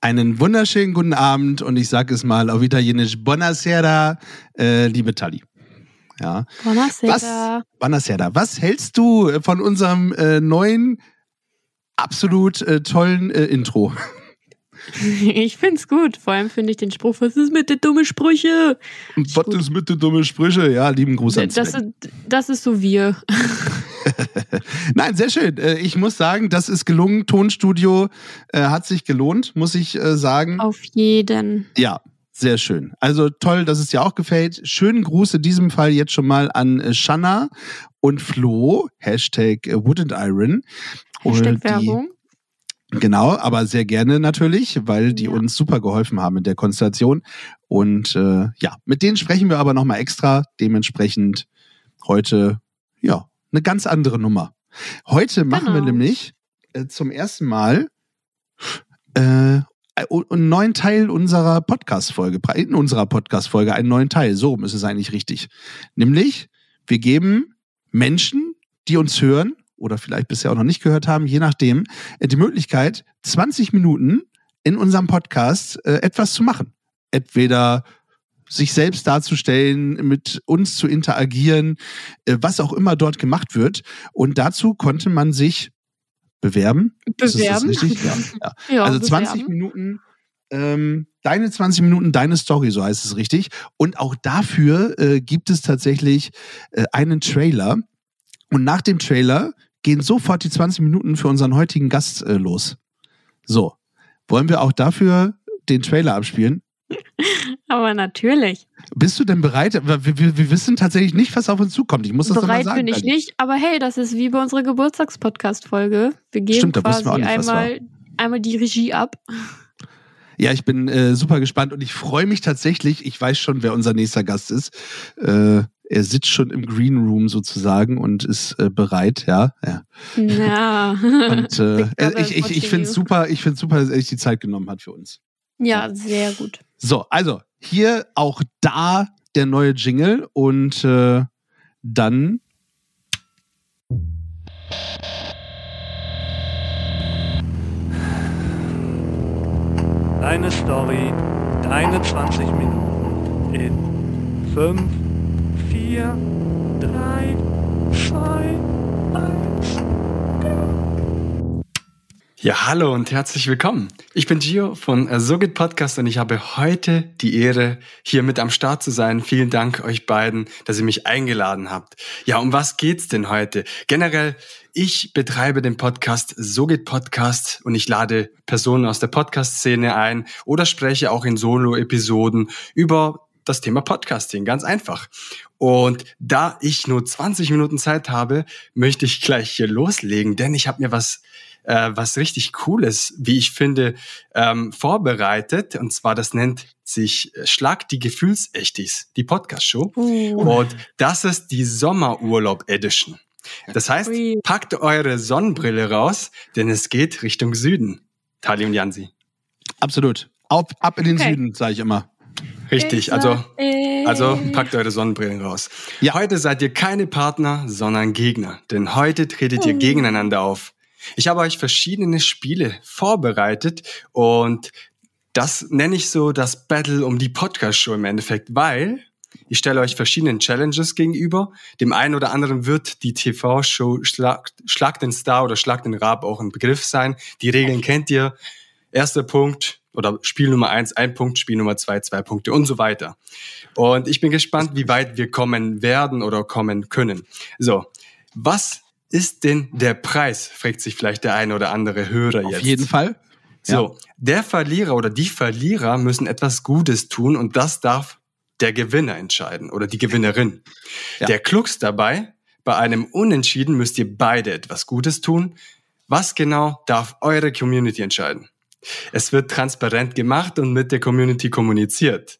Einen wunderschönen guten Abend und ich sage es mal auf Italienisch Buonasera, äh, liebe Tali. Ja. Buonasera. Was, Buonasera. Was hältst du von unserem äh, neuen, absolut äh, tollen äh, Intro? Ich find's gut. Vor allem finde ich den Spruch, was ist mit den dummen Sprüche? Was ist mit den dummen Sprüche? Ja, lieben Gruß an Das, das ist so wir. Nein, sehr schön. Äh, Ich muss sagen, das ist gelungen. Tonstudio äh, hat sich gelohnt, muss ich äh, sagen. Auf jeden. Ja, sehr schön. Also toll, dass es dir auch gefällt. Schönen Gruß in diesem Fall jetzt schon mal an Shanna und Flo, Hashtag Wood and Iron. Hashtag Werbung. Genau, aber sehr gerne natürlich, weil die Ja. uns super geholfen haben in der Konstellation. Und äh, ja, mit denen sprechen wir aber nochmal extra. Dementsprechend heute, ja, eine ganz andere Nummer. Heute machen wir Genau. nämlich äh, zum ersten Mal äh, einen neuen Teil unserer Podcast-Folge, in unserer Podcast-Folge einen neuen Teil. So rum ist es eigentlich richtig. Nämlich, wir geben Menschen, die uns hören oder vielleicht bisher auch noch nicht gehört haben, je nachdem, äh, die Möglichkeit, 20 Minuten in unserem Podcast äh, etwas zu machen. Entweder sich selbst darzustellen, mit uns zu interagieren, äh, was auch immer dort gemacht wird. Und dazu konnte man sich bewerben. Ist das Bewerben. richtig? Ja. ja. Ja, also 20 bewerben. Minuten, ähm, deine 20 Minuten, deine Story, so heißt es richtig. Und auch dafür äh, gibt es tatsächlich äh, einen Trailer. Und nach dem Trailer gehen sofort die 20 Minuten für unseren heutigen Gast äh, los. So, wollen wir auch dafür den Trailer abspielen? Aber natürlich. Bist du denn bereit? Wir, wir, wir wissen tatsächlich nicht, was auf uns zukommt. Ich muss das Bereit sagen. bin ich nicht, aber hey, das ist wie bei unserer Geburtstagspodcast-Folge. Wir geben Stimmt, quasi wir nicht, einmal, einmal die Regie ab. Ja, ich bin äh, super gespannt und ich freue mich tatsächlich. Ich weiß schon, wer unser nächster Gast ist. Äh, er sitzt schon im Green Room sozusagen und ist äh, bereit, ja. ja. Ja. Und äh, ich, ich, ich finde es super, ich finde super, dass er sich die Zeit genommen hat für uns. ja, sehr gut. So, also hier auch da der neue Jingle und äh, dann Deine Story, deine 20 Minuten in 5, 4, 3, 2, Ja, hallo und herzlich willkommen. Ich bin Gio von äh, So geht Podcast und ich habe heute die Ehre, hier mit am Start zu sein. Vielen Dank euch beiden, dass ihr mich eingeladen habt. Ja, um was geht's denn heute? Generell, ich betreibe den Podcast So geht Podcast und ich lade Personen aus der Podcast-Szene ein oder spreche auch in Solo-Episoden über das Thema Podcasting, ganz einfach. Und da ich nur 20 Minuten Zeit habe, möchte ich gleich hier loslegen, denn ich habe mir was äh, was richtig Cooles, wie ich finde, ähm, vorbereitet. Und zwar, das nennt sich äh, Schlag die Gefühlsechtis, die Podcast-Show. Uh. Und das ist die Sommerurlaub-Edition. Das heißt, Ui. packt eure Sonnenbrille raus, denn es geht Richtung Süden. Tali und Jansi. absolut. Auf, ab in den Okay. Süden, sage ich immer. Richtig, also also packt eure Sonnenbrillen raus. Ja. Heute seid ihr keine Partner, sondern Gegner. Denn heute tretet ihr gegeneinander auf. Ich habe euch verschiedene Spiele vorbereitet und das nenne ich so das Battle um die Podcast-Show im Endeffekt, weil ich stelle euch verschiedenen Challenges gegenüber. Dem einen oder anderen wird die TV-Show Schlag, Schlag den Star oder Schlag den Rab auch ein Begriff sein. Die Regeln kennt ihr. Erster Punkt oder Spiel Nummer eins, ein Punkt, Spiel Nummer zwei, zwei Punkte und so weiter. Und ich bin gespannt, wie weit wir kommen werden oder kommen können. So, was ist denn der Preis? fragt sich vielleicht der eine oder andere Hörer jetzt. Auf jeden Fall. So, der Verlierer oder die Verlierer müssen etwas Gutes tun und das darf der Gewinner entscheiden oder die Gewinnerin. Ja. Der Klux dabei, bei einem Unentschieden müsst ihr beide etwas Gutes tun. Was genau darf eure Community entscheiden? Es wird transparent gemacht und mit der Community kommuniziert.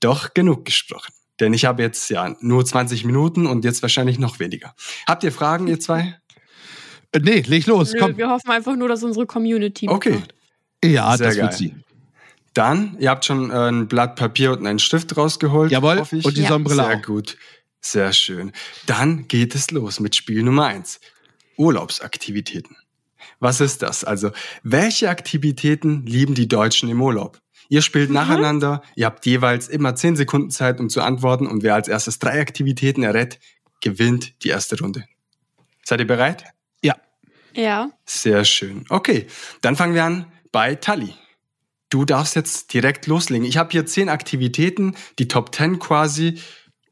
Doch genug gesprochen. Denn ich habe jetzt ja nur 20 Minuten und jetzt wahrscheinlich noch weniger. Habt ihr Fragen, ihr zwei? Äh, nee, leg los, Nö, komm. wir hoffen einfach nur, dass unsere Community Okay. mitmacht. Ja, Sehr das geil. wird sie. Dann, ihr habt schon äh, ein Blatt Papier und einen Stift rausgeholt. Jawohl, hoffe ich. und die Ja. Sonnenbrille Sehr auch. gut. Sehr schön. Dann geht es los mit Spiel Nummer eins. Urlaubsaktivitäten. Was ist das? Also, welche Aktivitäten lieben die Deutschen im Urlaub? Ihr spielt nacheinander, ihr habt jeweils immer 10 Sekunden Zeit, um zu antworten und wer als erstes drei Aktivitäten errät, gewinnt die erste Runde. Seid ihr bereit? Ja. Ja. Sehr schön. Okay, dann fangen wir an bei Tali. Du darfst jetzt direkt loslegen. Ich habe hier zehn Aktivitäten, die Top 10 quasi,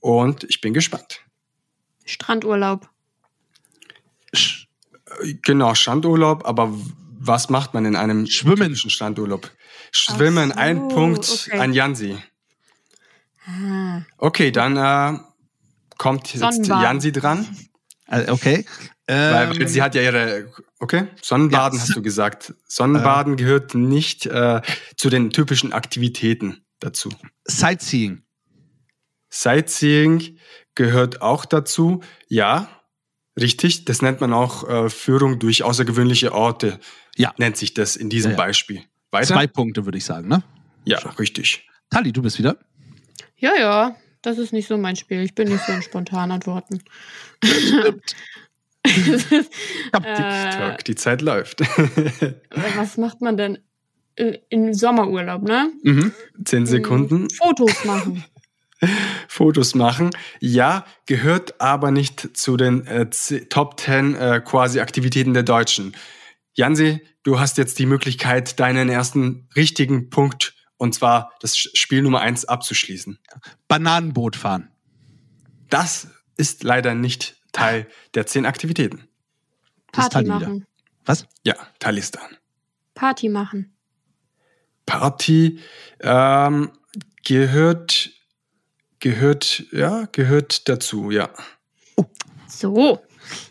und ich bin gespannt. Strandurlaub. Sch- Äh, Genau, Strandurlaub, aber was macht man in einem Schwimmen. typischen Strandurlaub? Schwimmen, so, ein Punkt okay. an Jansi. Ah. Okay, dann äh, kommt jetzt Sonnenbaden. Jansi dran, Äh, Okay. weil, Ähm, weil sie hat ja ihre, okay, Sonnenbaden Ja. hast du gesagt. Sonnenbaden gehört nicht äh, zu den typischen Aktivitäten dazu. Sightseeing. Sightseeing gehört auch dazu. Ja, richtig. Das nennt man auch äh, Führung durch außergewöhnliche Orte. Ja. Nennt sich das in diesem Ja, ja. Beispiel. Weiter? Zwei Punkte, würde ich sagen, ne? Ja, richtig. Tali, du bist wieder. Ja, ja. Das ist nicht so mein Spiel. Ich bin nicht so ein spontan antworten. Äh, TikTok, die Zeit läuft. was macht man denn äh, im Sommerurlaub, ne? Mhm. Zehn Sekunden. Fotos machen. Fotos machen. Ja, gehört aber nicht zu den äh, Top 10 äh, quasi Aktivitäten der Deutschen. Jansi, du hast jetzt die Möglichkeit, deinen ersten richtigen Punkt, und zwar das Spiel Nummer eins abzuschließen. Bananenboot fahren. Das ist leider nicht Teil der zehn Aktivitäten. Das ist Party machen. Was? Ja, Talistan. Party machen. Party ähm, gehört, gehört, ja, gehört dazu, ja. So.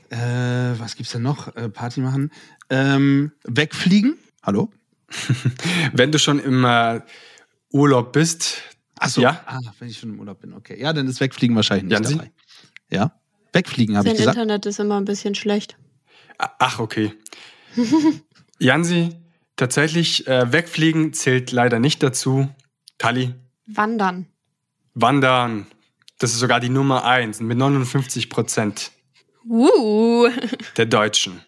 Äh, was gibt's denn noch? Äh, Party machen. Ähm, wegfliegen. Hallo? Wenn du schon im äh, Urlaub bist, Achso. Ja. Ah, wenn ich schon im Urlaub bin, okay. Ja, dann ist Wegfliegen wahrscheinlich nicht Jansi? dabei. Ja. Wegfliegen, habe ich gesagt. Internet ist immer ein bisschen schlecht. Ach, okay. Jansi, tatsächlich, äh, wegfliegen zählt leider nicht dazu. Tali, Wandern. wandern, das ist sogar die Nummer eins mit 59 Prozent Uh. der Deutschen.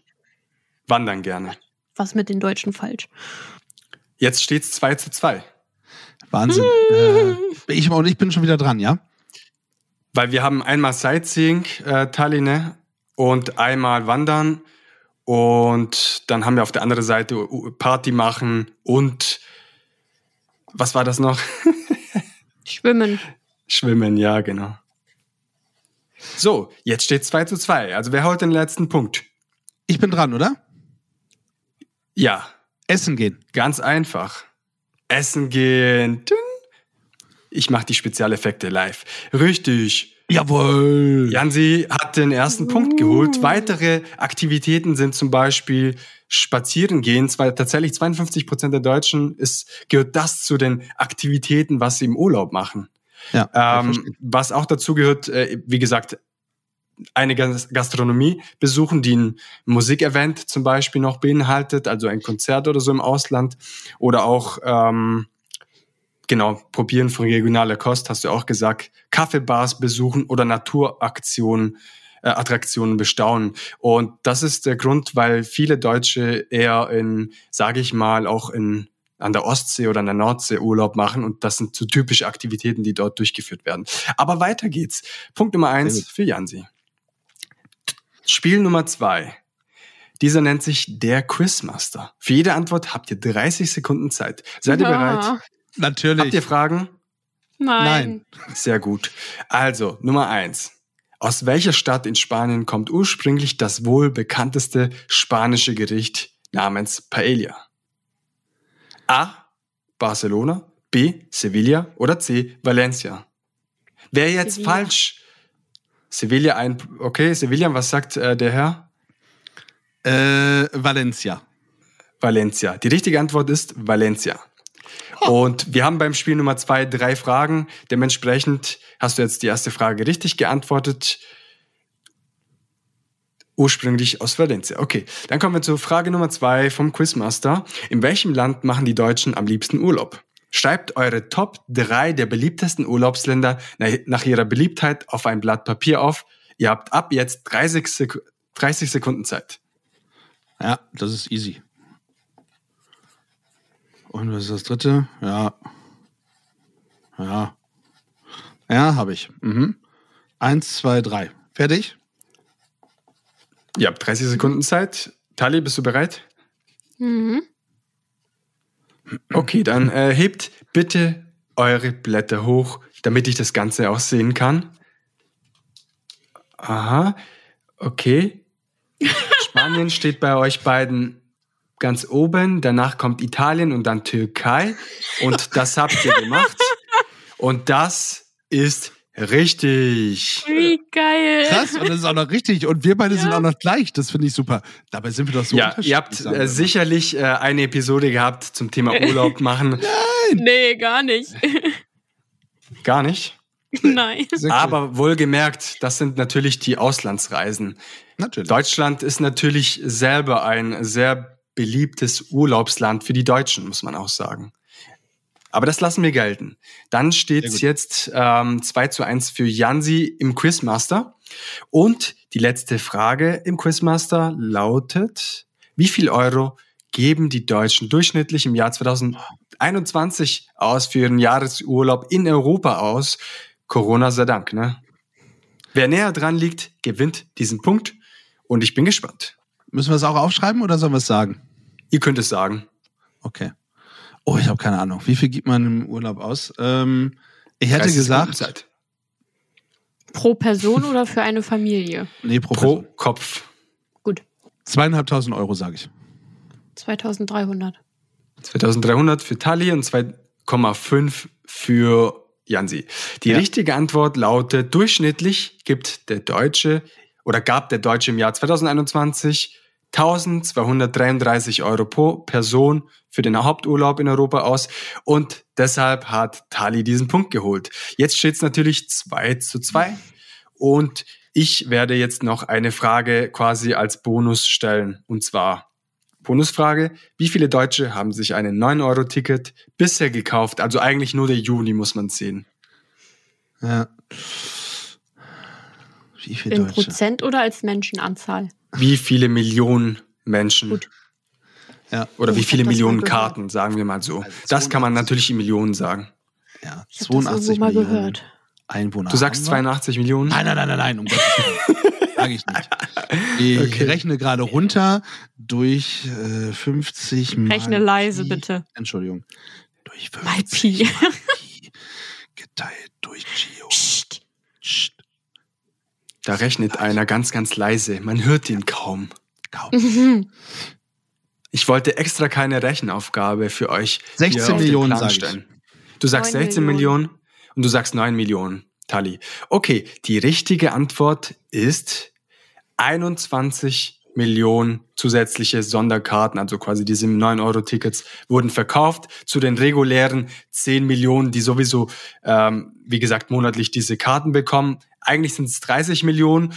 Wandern gerne. Was mit den Deutschen falsch? Jetzt steht's 2 zu 2. Wahnsinn. äh, ich, und ich bin schon wieder dran, ja? Weil wir haben einmal Sightseeing, äh, Tali, ne? Und einmal Wandern. Und dann haben wir auf der anderen Seite Party machen und was war das noch? Schwimmen. Schwimmen, ja, genau. So, jetzt steht 2 zu 2. Also wer holt den letzten Punkt? Ich bin dran, oder? Ja, Essen gehen. ganz einfach. Essen gehen. Ich mache die Spezialeffekte live. Richtig. Jawohl. Jansi hat den ersten Punkt geholt. Weitere Aktivitäten sind zum Beispiel Spazieren gehen. Zwar tatsächlich 52 Prozent der Deutschen ist, gehört das zu den Aktivitäten, was sie im Urlaub machen. Ja, Ähm, was auch dazu gehört, äh, wie gesagt, eine Gas- Gastronomie besuchen, die ein Musikevent zum Beispiel noch beinhaltet, also ein Konzert oder so im Ausland. Oder auch, ähm, genau, probieren von regionaler Kost, hast du auch gesagt, Kaffeebars besuchen oder Naturaktionen, äh, Attraktionen bestaunen. Und das ist der Grund, weil viele Deutsche eher in, sage ich mal, auch in an der Ostsee oder an der Nordsee Urlaub machen und das sind so typische Aktivitäten, die dort durchgeführt werden. Aber weiter geht's. Punkt Nummer eins für Jansi. Spiel Nummer zwei. Dieser nennt sich der Quizmaster. Für jede Antwort habt ihr 30 Sekunden Zeit. Seid ihr bereit? Natürlich. Habt ihr Fragen? Nein. Sehr gut. Also, Nummer eins. Aus welcher Stadt in Spanien kommt ursprünglich das wohl bekannteste spanische Gericht namens Paella? A. Barcelona, B. Sevilla oder C. Valencia? Wer jetzt Sevilla. falsch? Sevilla ein, okay, Sevilla, was sagt äh, der Herr? äh, Valencia. Valencia. Die richtige Antwort ist Valencia. Und wir haben beim Spiel Nummer zwei drei Fragen. Dementsprechend hast du jetzt die erste Frage richtig geantwortet. Ursprünglich aus Valencia. Okay, dann kommen wir zur Frage Nummer zwei vom Quizmaster. In welchem Land machen die Deutschen am liebsten Urlaub? Schreibt eure Top 3 der beliebtesten Urlaubsländer nach ihrer Beliebtheit auf ein Blatt Papier auf. Ihr habt ab jetzt 30, Sek 30 Sekunden Zeit. Ja, das ist easy. Und was ist das dritte? Ja. Ja. Ja, habe ich. Mhm. Eins, zwei, drei. Fertig? Ihr habt 30 Sekunden Zeit. Tali, bist du bereit? Mhm. Okay, dann äh, hebt bitte eure Blätter hoch, damit ich das Ganze auch sehen kann. Aha, okay. Spanien steht bei euch beiden ganz oben, danach kommt Italien und dann Türkei. Und das habt ihr gemacht. Und das ist richtig. Wie geil. Krass, und das ist auch noch richtig. Und wir beide sind auch noch gleich. Das finde ich super. Dabei sind wir doch so Ja, unterschiedlich. ihr habt äh, sicherlich äh, eine Episode gehabt zum Thema Urlaub machen. Nee, gar nicht. Gar nicht. Nein. Aber wohlgemerkt, das sind natürlich die Auslandsreisen. Natürlich. Deutschland ist natürlich selber ein sehr beliebtes Urlaubsland für die Deutschen, muss man auch sagen. Aber das lassen wir gelten. Dann steht es jetzt ähm, 2 zu 1 für Jansi im Quizmaster. Und die letzte Frage im Quizmaster lautet, wie viel Euro geben die Deutschen durchschnittlich im Jahr 2021 aus für ihren Jahresurlaub in Europa aus? Corona sei Dank, ne? Wer näher dran liegt, gewinnt diesen Punkt. Und ich bin gespannt. Müssen wir es auch aufschreiben oder sollen wir es sagen? Ihr könnt es sagen. Okay. Oh, ich habe keine Ahnung. Wie viel gibt man im Urlaub aus? Ähm, ich hätte 30 Sekunden gesagt. Pro Person oder für eine Familie? nee, pro, Pro Person. Kopf. Gut. Zweieinhalbtausend Euro, sage ich. 2300. 2300 für Tali und 2,5 für Jansi. Die Ja. richtige Antwort lautet, durchschnittlich gibt der Deutsche oder gab der Deutsche im Jahr 2021 1233 Euro pro Person für den Haupturlaub in Europa aus und deshalb hat Tali diesen Punkt geholt. Jetzt steht es natürlich 2 zu 2 und ich werde jetzt noch eine Frage quasi als Bonus stellen und zwar Bonusfrage, wie viele Deutsche haben sich ein 9-Euro-Ticket bisher gekauft? Also eigentlich nur der Juni muss man sehen. Ja. Wie viel In Deutsche? Prozent oder als Menschenanzahl? Wie viele Millionen Menschen Gut. Ja. oder Oh, wie ich viele mal Millionen gehört. Karten, sagen wir mal so. Also Das kann man 82. natürlich in Millionen sagen. ja. Ich habe das 82 irgendwo mal Millionen gehört. Einwohner. Du sagst haben wir. 82 Millionen? Nein, nein, nein, nein, nein, um Gottes Willen. Sag ich nicht. Ich Okay. rechne gerade runter durch äh, 50 mal Rechne leise, Pi. bitte. Entschuldigung. Durch Mal 50 Pi. mal Pi geteilt durch Gio. Psst. Psst, Da rechnet einer ganz, ganz leise. Man hört ihn kaum. kaum. Mhm. Ich wollte extra keine Rechenaufgabe für euch. 16 hier auf den Millionen, sag ich. Du sagst 9 16 Millionen. Millionen und du sagst 9 Millionen, Tali. Okay, die richtige Antwort ist 21 Millionen zusätzliche Sonderkarten, also quasi diese 9-Euro-Tickets, wurden verkauft zu den regulären 10 Millionen, die sowieso, ähm, wie gesagt, monatlich diese Karten bekommen. Eigentlich sind es 30 Millionen,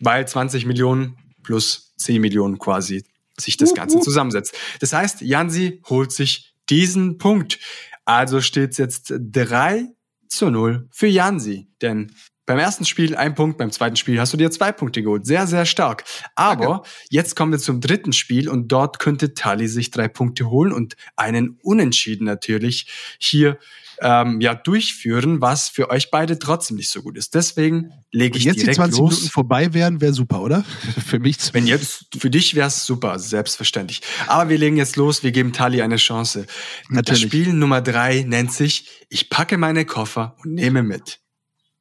weil 20 Millionen plus 10 Millionen quasi sich das Ganze zusammensetzt. Das heißt, Jansi holt sich diesen Punkt. Also steht es jetzt 3 zu 0 für Jansi. Denn beim ersten Spiel ein Punkt, beim zweiten Spiel hast du dir zwei Punkte geholt. Sehr, sehr stark. Aber jetzt kommen wir zum dritten Spiel und dort könnte Tali sich drei Punkte holen und einen Unentschieden natürlich hier ähm, ja durchführen, was für euch beide trotzdem nicht so gut ist. Deswegen lege Wenn ich jetzt die direkt 20 los. Minuten vorbei wären, wäre super, oder? Für mich Wenn zumindest. jetzt, für dich wäre es super, selbstverständlich. Aber wir legen jetzt los, wir geben Tali eine Chance. Natürlich. Das Spiel Nummer drei nennt sich Ich packe meine Koffer und nehme mit.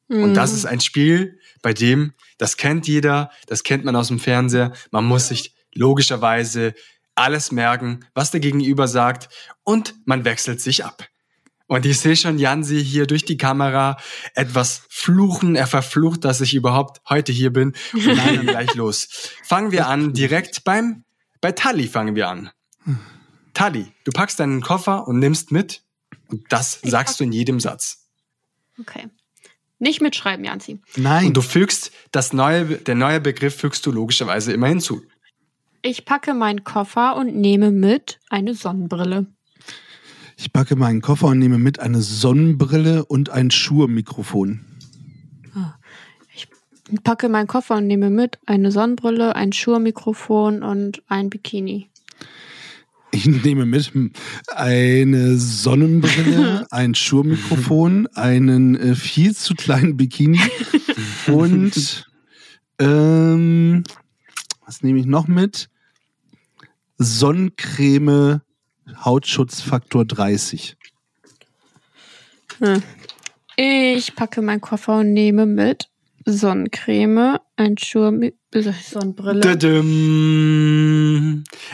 Und Mhm. das ist ein Spiel, bei dem, das kennt jeder, das kennt man aus dem Fernseher, man muss sich logischerweise alles merken, was der Gegenüber sagt und man wechselt sich ab. Und ich sehe schon Jansi hier durch die Kamera etwas fluchen. Er verflucht, dass ich überhaupt heute hier bin. Und dann gleich los. Fangen wir an direkt beim, bei Tali fangen wir an. Tali, du packst deinen Koffer und nimmst mit und das Ich sagst pack- du in jedem Satz. Okay. Nicht mitschreiben, Janzi. Nein. Und du fügst das neue, der neue Begriff fügst du logischerweise immer hinzu. Ich packe meinen Koffer und nehme mit eine Sonnenbrille. Ich packe meinen Koffer und nehme mit eine Sonnenbrille und ein Schuhe-Mikrofon. Ich packe meinen Koffer und nehme mit eine Sonnenbrille, ein Schuhmikrofon und ein Bikini. Ich nehme mit eine Sonnenbrille, ein Schuhmikrofon, einen äh, viel zu kleinen Bikini und ähm, was nehme ich noch mit? Sonnencreme Hautschutzfaktor 30. Hm. Ich packe meinen Koffer und nehme mit Sonnencreme, ein Schuh, Sonnenbrille.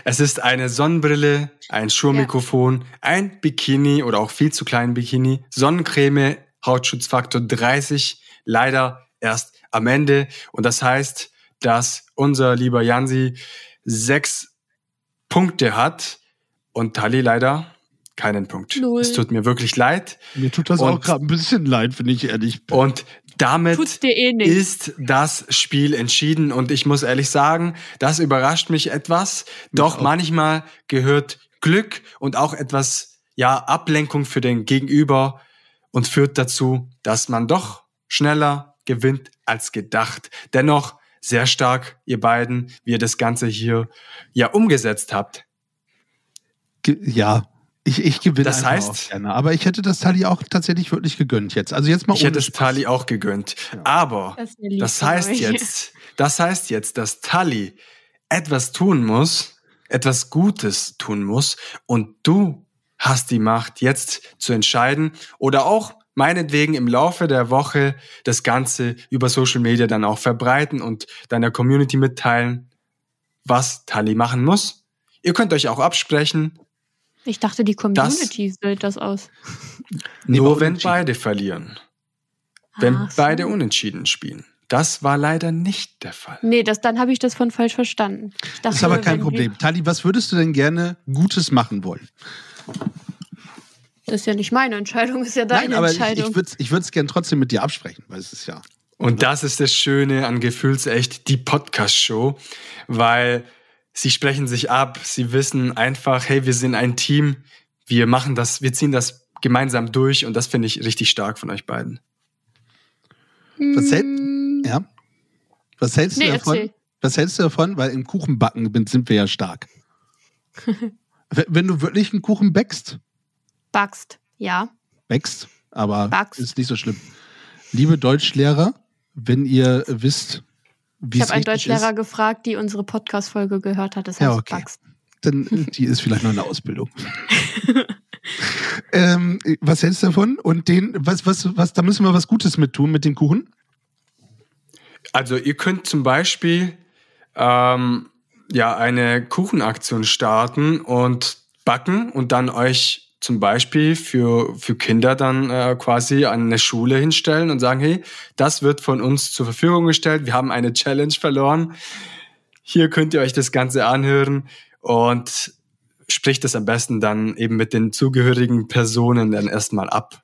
Es ist eine Sonnenbrille, ein Schuhmikrofon, ein Bikini oder auch viel zu kleinen Bikini, Sonnencreme, Hautschutzfaktor 30, leider erst am Ende. Und das heißt, dass unser lieber Jansi sechs Punkte hat und Tali leider keinen Punkt. Null. Es tut mir wirklich leid. Mir tut das Und- auch gerade ein bisschen leid, wenn ich ehrlich bin. Und damit eh nicht. ist das Spiel entschieden und ich muss ehrlich sagen, das überrascht mich etwas. Doch auch. manchmal gehört Glück und auch etwas, ja, Ablenkung für den Gegenüber und führt dazu, dass man doch schneller gewinnt als gedacht. Dennoch sehr stark, ihr beiden, wie ihr das Ganze hier ja umgesetzt habt. Ja, ich, ich gewinne Das heißt- auch gerne. Aber ich hätte das Tali auch tatsächlich wirklich gegönnt jetzt. Also jetzt mal Ich hätte es. Tali auch gegönnt. Aber Das, Das heißt euch. jetzt, das heißt jetzt, dass Tali etwas tun muss, etwas Gutes tun muss und du hast die Macht jetzt zu entscheiden oder auch meinetwegen im Laufe der Woche das Ganze über Social Media dann auch verbreiten und deiner Community mitteilen, was Tali machen muss. Ihr könnt euch auch absprechen, Ich dachte, die Community wählt das aus. Nur wenn beide verlieren, wenn Ach so. beide unentschieden spielen. Das war leider nicht der Fall. Nee, das, dann habe ich das von falsch verstanden. Dachte, Das ist aber kein Problem. Tali, was würdest du denn gerne Gutes machen wollen? Das ist ja nicht meine Entscheidung, ist ja deine Nein, aber ich, Entscheidung. ich würde es ich würd's gern trotzdem mit dir absprechen, weil es ist ja. Und das ist das Schöne an Gefühlsecht, die Podcast-Show, weil sie sprechen sich ab, sie wissen einfach, hey, wir sind ein Team, wir machen das, wir ziehen das gemeinsam durch und das finde ich richtig stark von euch beiden. Was hält, Mm, ja? Was hältst du Nee, davon? erzähl. Was hältst du davon? Weil im Kuchenbacken bin- sind wir ja stark. Wenn- du wirklich einen Kuchen backst, Backst, ja. backst, aber Backst. ist nicht so schlimm. Liebe Deutschlehrer, wenn ihr wisst, Ich habe einen Deutschlehrer ist, gefragt, die unsere Podcast-Folge gehört hat. Das heißt Ja, okay. Backst. dann die ist vielleicht noch in der Ausbildung. ähm, was hältst du davon? Und den, was, was, was, da müssen wir was Gutes mit tun mit dem Kuchen. Also ihr könnt zum Beispiel ähm, ja eine Kuchenaktion starten und backen und dann euch zum Beispiel für, für Kinder dann äh, quasi an eine Schule hinstellen und sagen, hey, das wird von uns zur Verfügung gestellt. Wir haben eine Challenge verloren. Hier könnt ihr euch das Ganze anhören und spricht das am besten dann eben mit den zugehörigen Personen dann erstmal ab.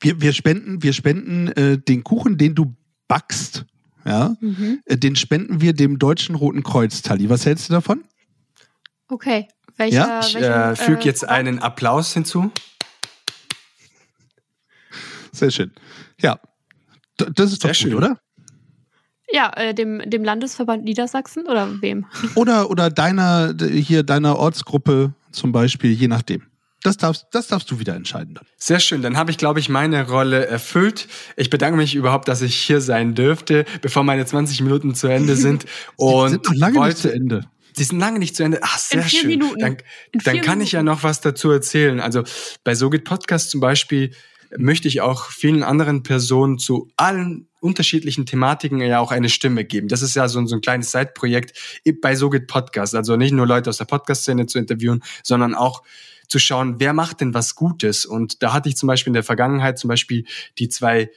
Wir, wir spenden, wir spenden äh, den Kuchen, den du backst, ja, Mhm. äh, den spenden wir dem Deutschen Roten Kreuz, Tali. Was hältst du davon? Okay. Welcher, Ja, Ich welchen, äh, füge jetzt Verband? einen Applaus hinzu. Sehr schön. Ja. D das ist doch Sehr gut, schön. oder? Ja, äh, dem, dem Landesverband Niedersachsen oder wem? Oder, oder deiner, hier deiner Ortsgruppe zum Beispiel, je nachdem. Das darfst, das darfst du wieder entscheiden dann. Sehr schön, dann habe ich, glaube ich, meine Rolle erfüllt. Ich bedanke mich überhaupt, dass ich hier sein dürfte, bevor meine 20 Minuten zu Ende sind. Und Die sind noch lange wollte, nicht zu Ende. Die sind lange nicht zu Ende. Ach, sehr vier schön. Minuten. Dann, In dann kann ich ja Minuten. noch was dazu erzählen. Also bei So geht Podcast zum Beispiel möchte ich auch vielen anderen Personen zu allen unterschiedlichen Thematiken ja auch eine Stimme geben. Das ist ja so, ein- so ein kleines Side-Projekt bei So geht Podcast. Also nicht nur Leute aus der Podcast-Szene zu interviewen, sondern auch zu schauen, wer macht denn was Gutes. Und da hatte ich zum Beispiel in der Vergangenheit zum Beispiel die zwei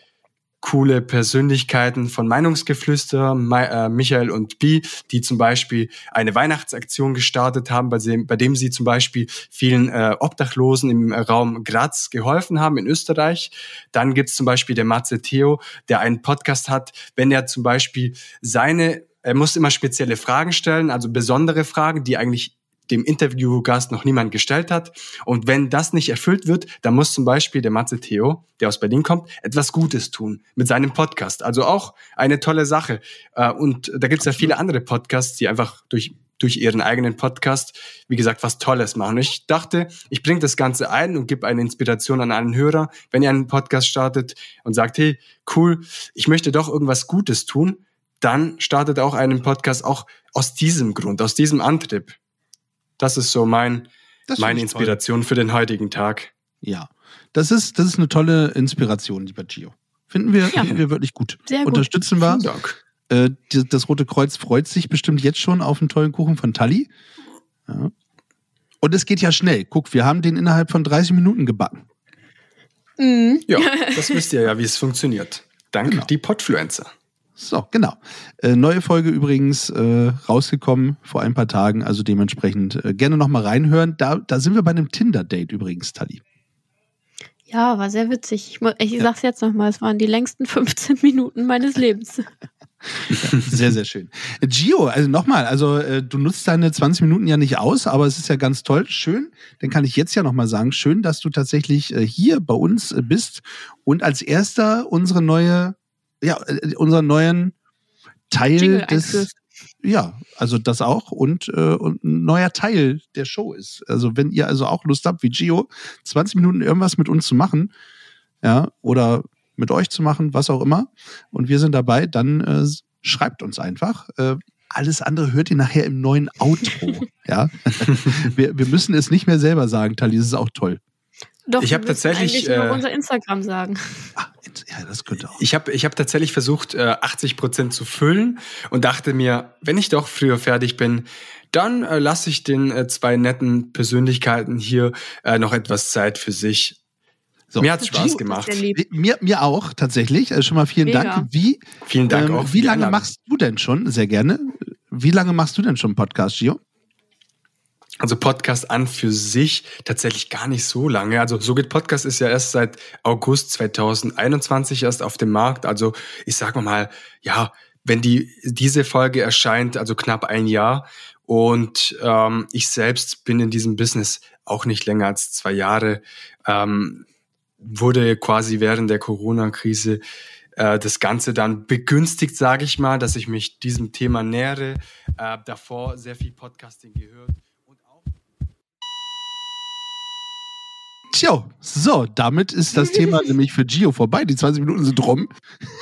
coole Persönlichkeiten von Meinungsgeflüster, äh, Michael und Bi, die zum Beispiel eine Weihnachtsaktion gestartet haben, bei dem, bei dem sie zum Beispiel vielen äh, Obdachlosen im Raum Graz geholfen haben in Österreich. Dann gibt's zum Beispiel der Matze Theo, der einen Podcast hat, wenn er zum Beispiel seine er muss immer spezielle Fragen stellen, also besondere Fragen, die eigentlich dem Interviewgast noch niemand gestellt hat. Und wenn das nicht erfüllt wird, dann muss zum Beispiel der Matze Theo, der aus Berlin kommt, etwas Gutes tun mit seinem Podcast. Also auch eine tolle Sache. Äh, und da gibt es ja viele andere Podcasts, die einfach durch durch ihren eigenen Podcast, wie gesagt, was Tolles machen. Ich dachte, ich bringe das Ganze ein und gebe eine Inspiration an einen Hörer, wenn ihr einen Podcast startet und sagt, hey, cool, ich möchte doch irgendwas Gutes tun, dann startet auch einen Podcast auch aus diesem Grund, aus diesem Antrieb. Das ist so mein, meine Inspiration toll. für den heutigen Tag. Ja, das ist, das ist eine tolle Inspiration, lieber Gio. Finden wir, ja. finden wir wirklich gut. Sehr gut. Unterstützen wir. Vielen Dank. Äh, das Rote Kreuz freut sich bestimmt jetzt schon auf einen tollen Kuchen von Tali. Ja. Und es geht ja schnell. Guck, wir haben den innerhalb von 30 Minuten gebacken. Mhm. Ja, das wisst ihr ja, wie es funktioniert. Dank genau. die Podfluencer. So, genau. Äh, neue Folge übrigens äh, rausgekommen vor ein paar Tagen, also dementsprechend äh, gerne nochmal reinhören. Da, da sind wir bei einem Tinder-Date übrigens, Tali. Ja, war sehr witzig. Ich, ich ja. sag's jetzt nochmal, es waren die längsten 15 Minuten meines Lebens. Ja, sehr, sehr schön. Gio, also nochmal, also äh, du nutzt deine 20 Minuten ja nicht aus, aber es ist ja ganz toll, schön. Dann kann ich jetzt ja nochmal sagen, schön, dass du tatsächlich äh, hier bei uns äh, bist und als erster unsere neue ja, äh, unseren neuen Teil Jingle des. Einführst. Ja, also das auch und, äh, und ein neuer Teil der Show ist. Also wenn ihr also auch Lust habt, wie Gio, 20 Minuten irgendwas mit uns zu machen, ja, oder mit euch zu machen, was auch immer, und wir sind dabei, dann äh, schreibt uns einfach. Äh, alles andere hört ihr nachher im neuen Outro. ja, wir, wir müssen es nicht mehr selber sagen, Tali, das ist auch toll. Doch, ich habe tatsächlich äh, unser Instagram sagen. Ah, ja, das könnte auch. Ich habe ich hab tatsächlich versucht, 80 äh, Prozent zu füllen und dachte mir, wenn ich doch früher fertig bin, dann äh, lasse ich den äh, zwei netten Persönlichkeiten hier äh, noch etwas Zeit für sich. So. Mir hat's Spaß gemacht. Mir, mir auch, tatsächlich. Also schon mal vielen Mega. Dank. Wie, vielen Dank ähm, auch. Wie lange machst du denn schon? Sehr gerne. Wie lange machst du denn schon Podcast, Gio? Also Podcast an für sich tatsächlich gar nicht so lange. Also So geht Podcast ist ja erst seit August 2021 erst auf dem Markt. Also ich sage mal, ja, wenn die diese Folge erscheint, also knapp ein Jahr. Und ähm, ich selbst bin in diesem Business auch nicht länger als zwei Jahre. Ähm, wurde quasi während der Corona-Krise äh, das Ganze dann begünstigt, sage ich mal, dass ich mich diesem Thema nähere. Äh, davor sehr viel Podcasting gehört. Tja, so, damit ist das Thema nämlich für Gio vorbei. Die 20 Minuten sind rum.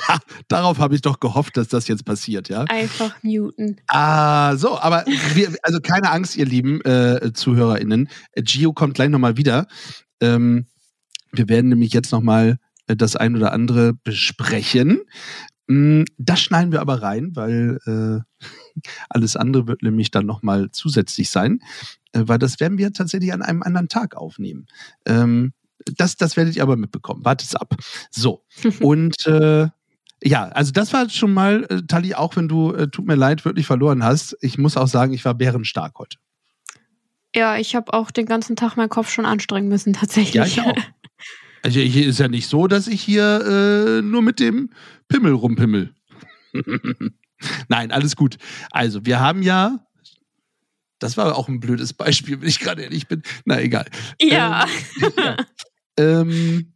Ha, darauf habe ich doch gehofft, dass das jetzt passiert, ja? Einfach muten. Ah, so, aber wir, also keine Angst, ihr lieben äh, ZuhörerInnen. Gio kommt gleich nochmal wieder. Ähm, wir werden nämlich jetzt nochmal äh, das ein oder andere besprechen. Mm, das schneiden wir aber rein, weil äh, alles andere wird nämlich dann nochmal zusätzlich sein, äh, weil das werden wir tatsächlich an einem anderen Tag aufnehmen. Ähm, das, das werdet ihr aber mitbekommen. Wartet ab. So. Und äh, ja, also das war schon mal, äh, Tali, auch wenn du, äh, tut mir leid, wirklich verloren hast. Ich muss auch sagen, ich war bärenstark heute. Ja, ich habe auch den ganzen Tag meinen Kopf schon anstrengen müssen, tatsächlich. Ja, ich auch. Also hier ist ja nicht so, dass ich hier äh, nur mit dem Pimmel rumpimmel. Nein, alles gut. Also, wir haben ja. Das war auch ein blödes Beispiel, wenn ich gerade ehrlich bin. Na, egal. Ja. Ähm, ja. Ähm,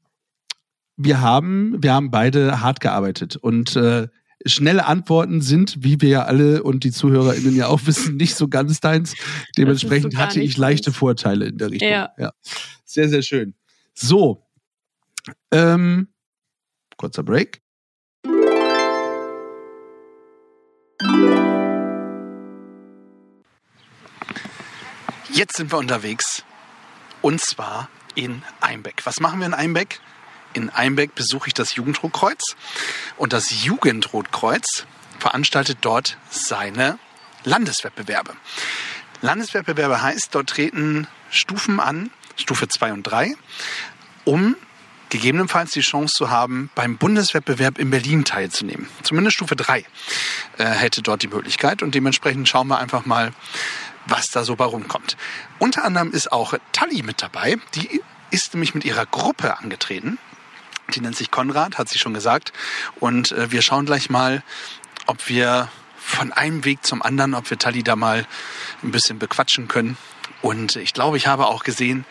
wir, haben, wir haben beide hart gearbeitet und äh, schnelle Antworten sind, wie wir ja alle und die ZuhörerInnen ja auch wissen, nicht so ganz deins. Dementsprechend so hatte ich leichte Vorteile in der Richtung. Ja. ja. Sehr, sehr schön. So. Ähm, kurzer Break. Jetzt sind wir unterwegs und zwar in Einbeck. Was machen wir in Einbeck? In Einbeck besuche ich das Jugendrotkreuz und das Jugendrotkreuz veranstaltet dort seine Landeswettbewerbe. Landeswettbewerbe heißt, dort treten Stufen an, Stufe 2 und 3, um gegebenenfalls die Chance zu haben, beim Bundeswettbewerb in Berlin teilzunehmen. Zumindest Stufe 3 äh, hätte dort die Möglichkeit und dementsprechend schauen wir einfach mal, was da so bei rumkommt. Unter anderem ist auch Tali mit dabei. Die ist nämlich mit ihrer Gruppe angetreten. Die nennt sich Konrad, hat sie schon gesagt. Und äh, wir schauen gleich mal, ob wir von einem Weg zum anderen, ob wir Tali da mal ein bisschen bequatschen können. Und ich glaube, ich habe auch gesehen,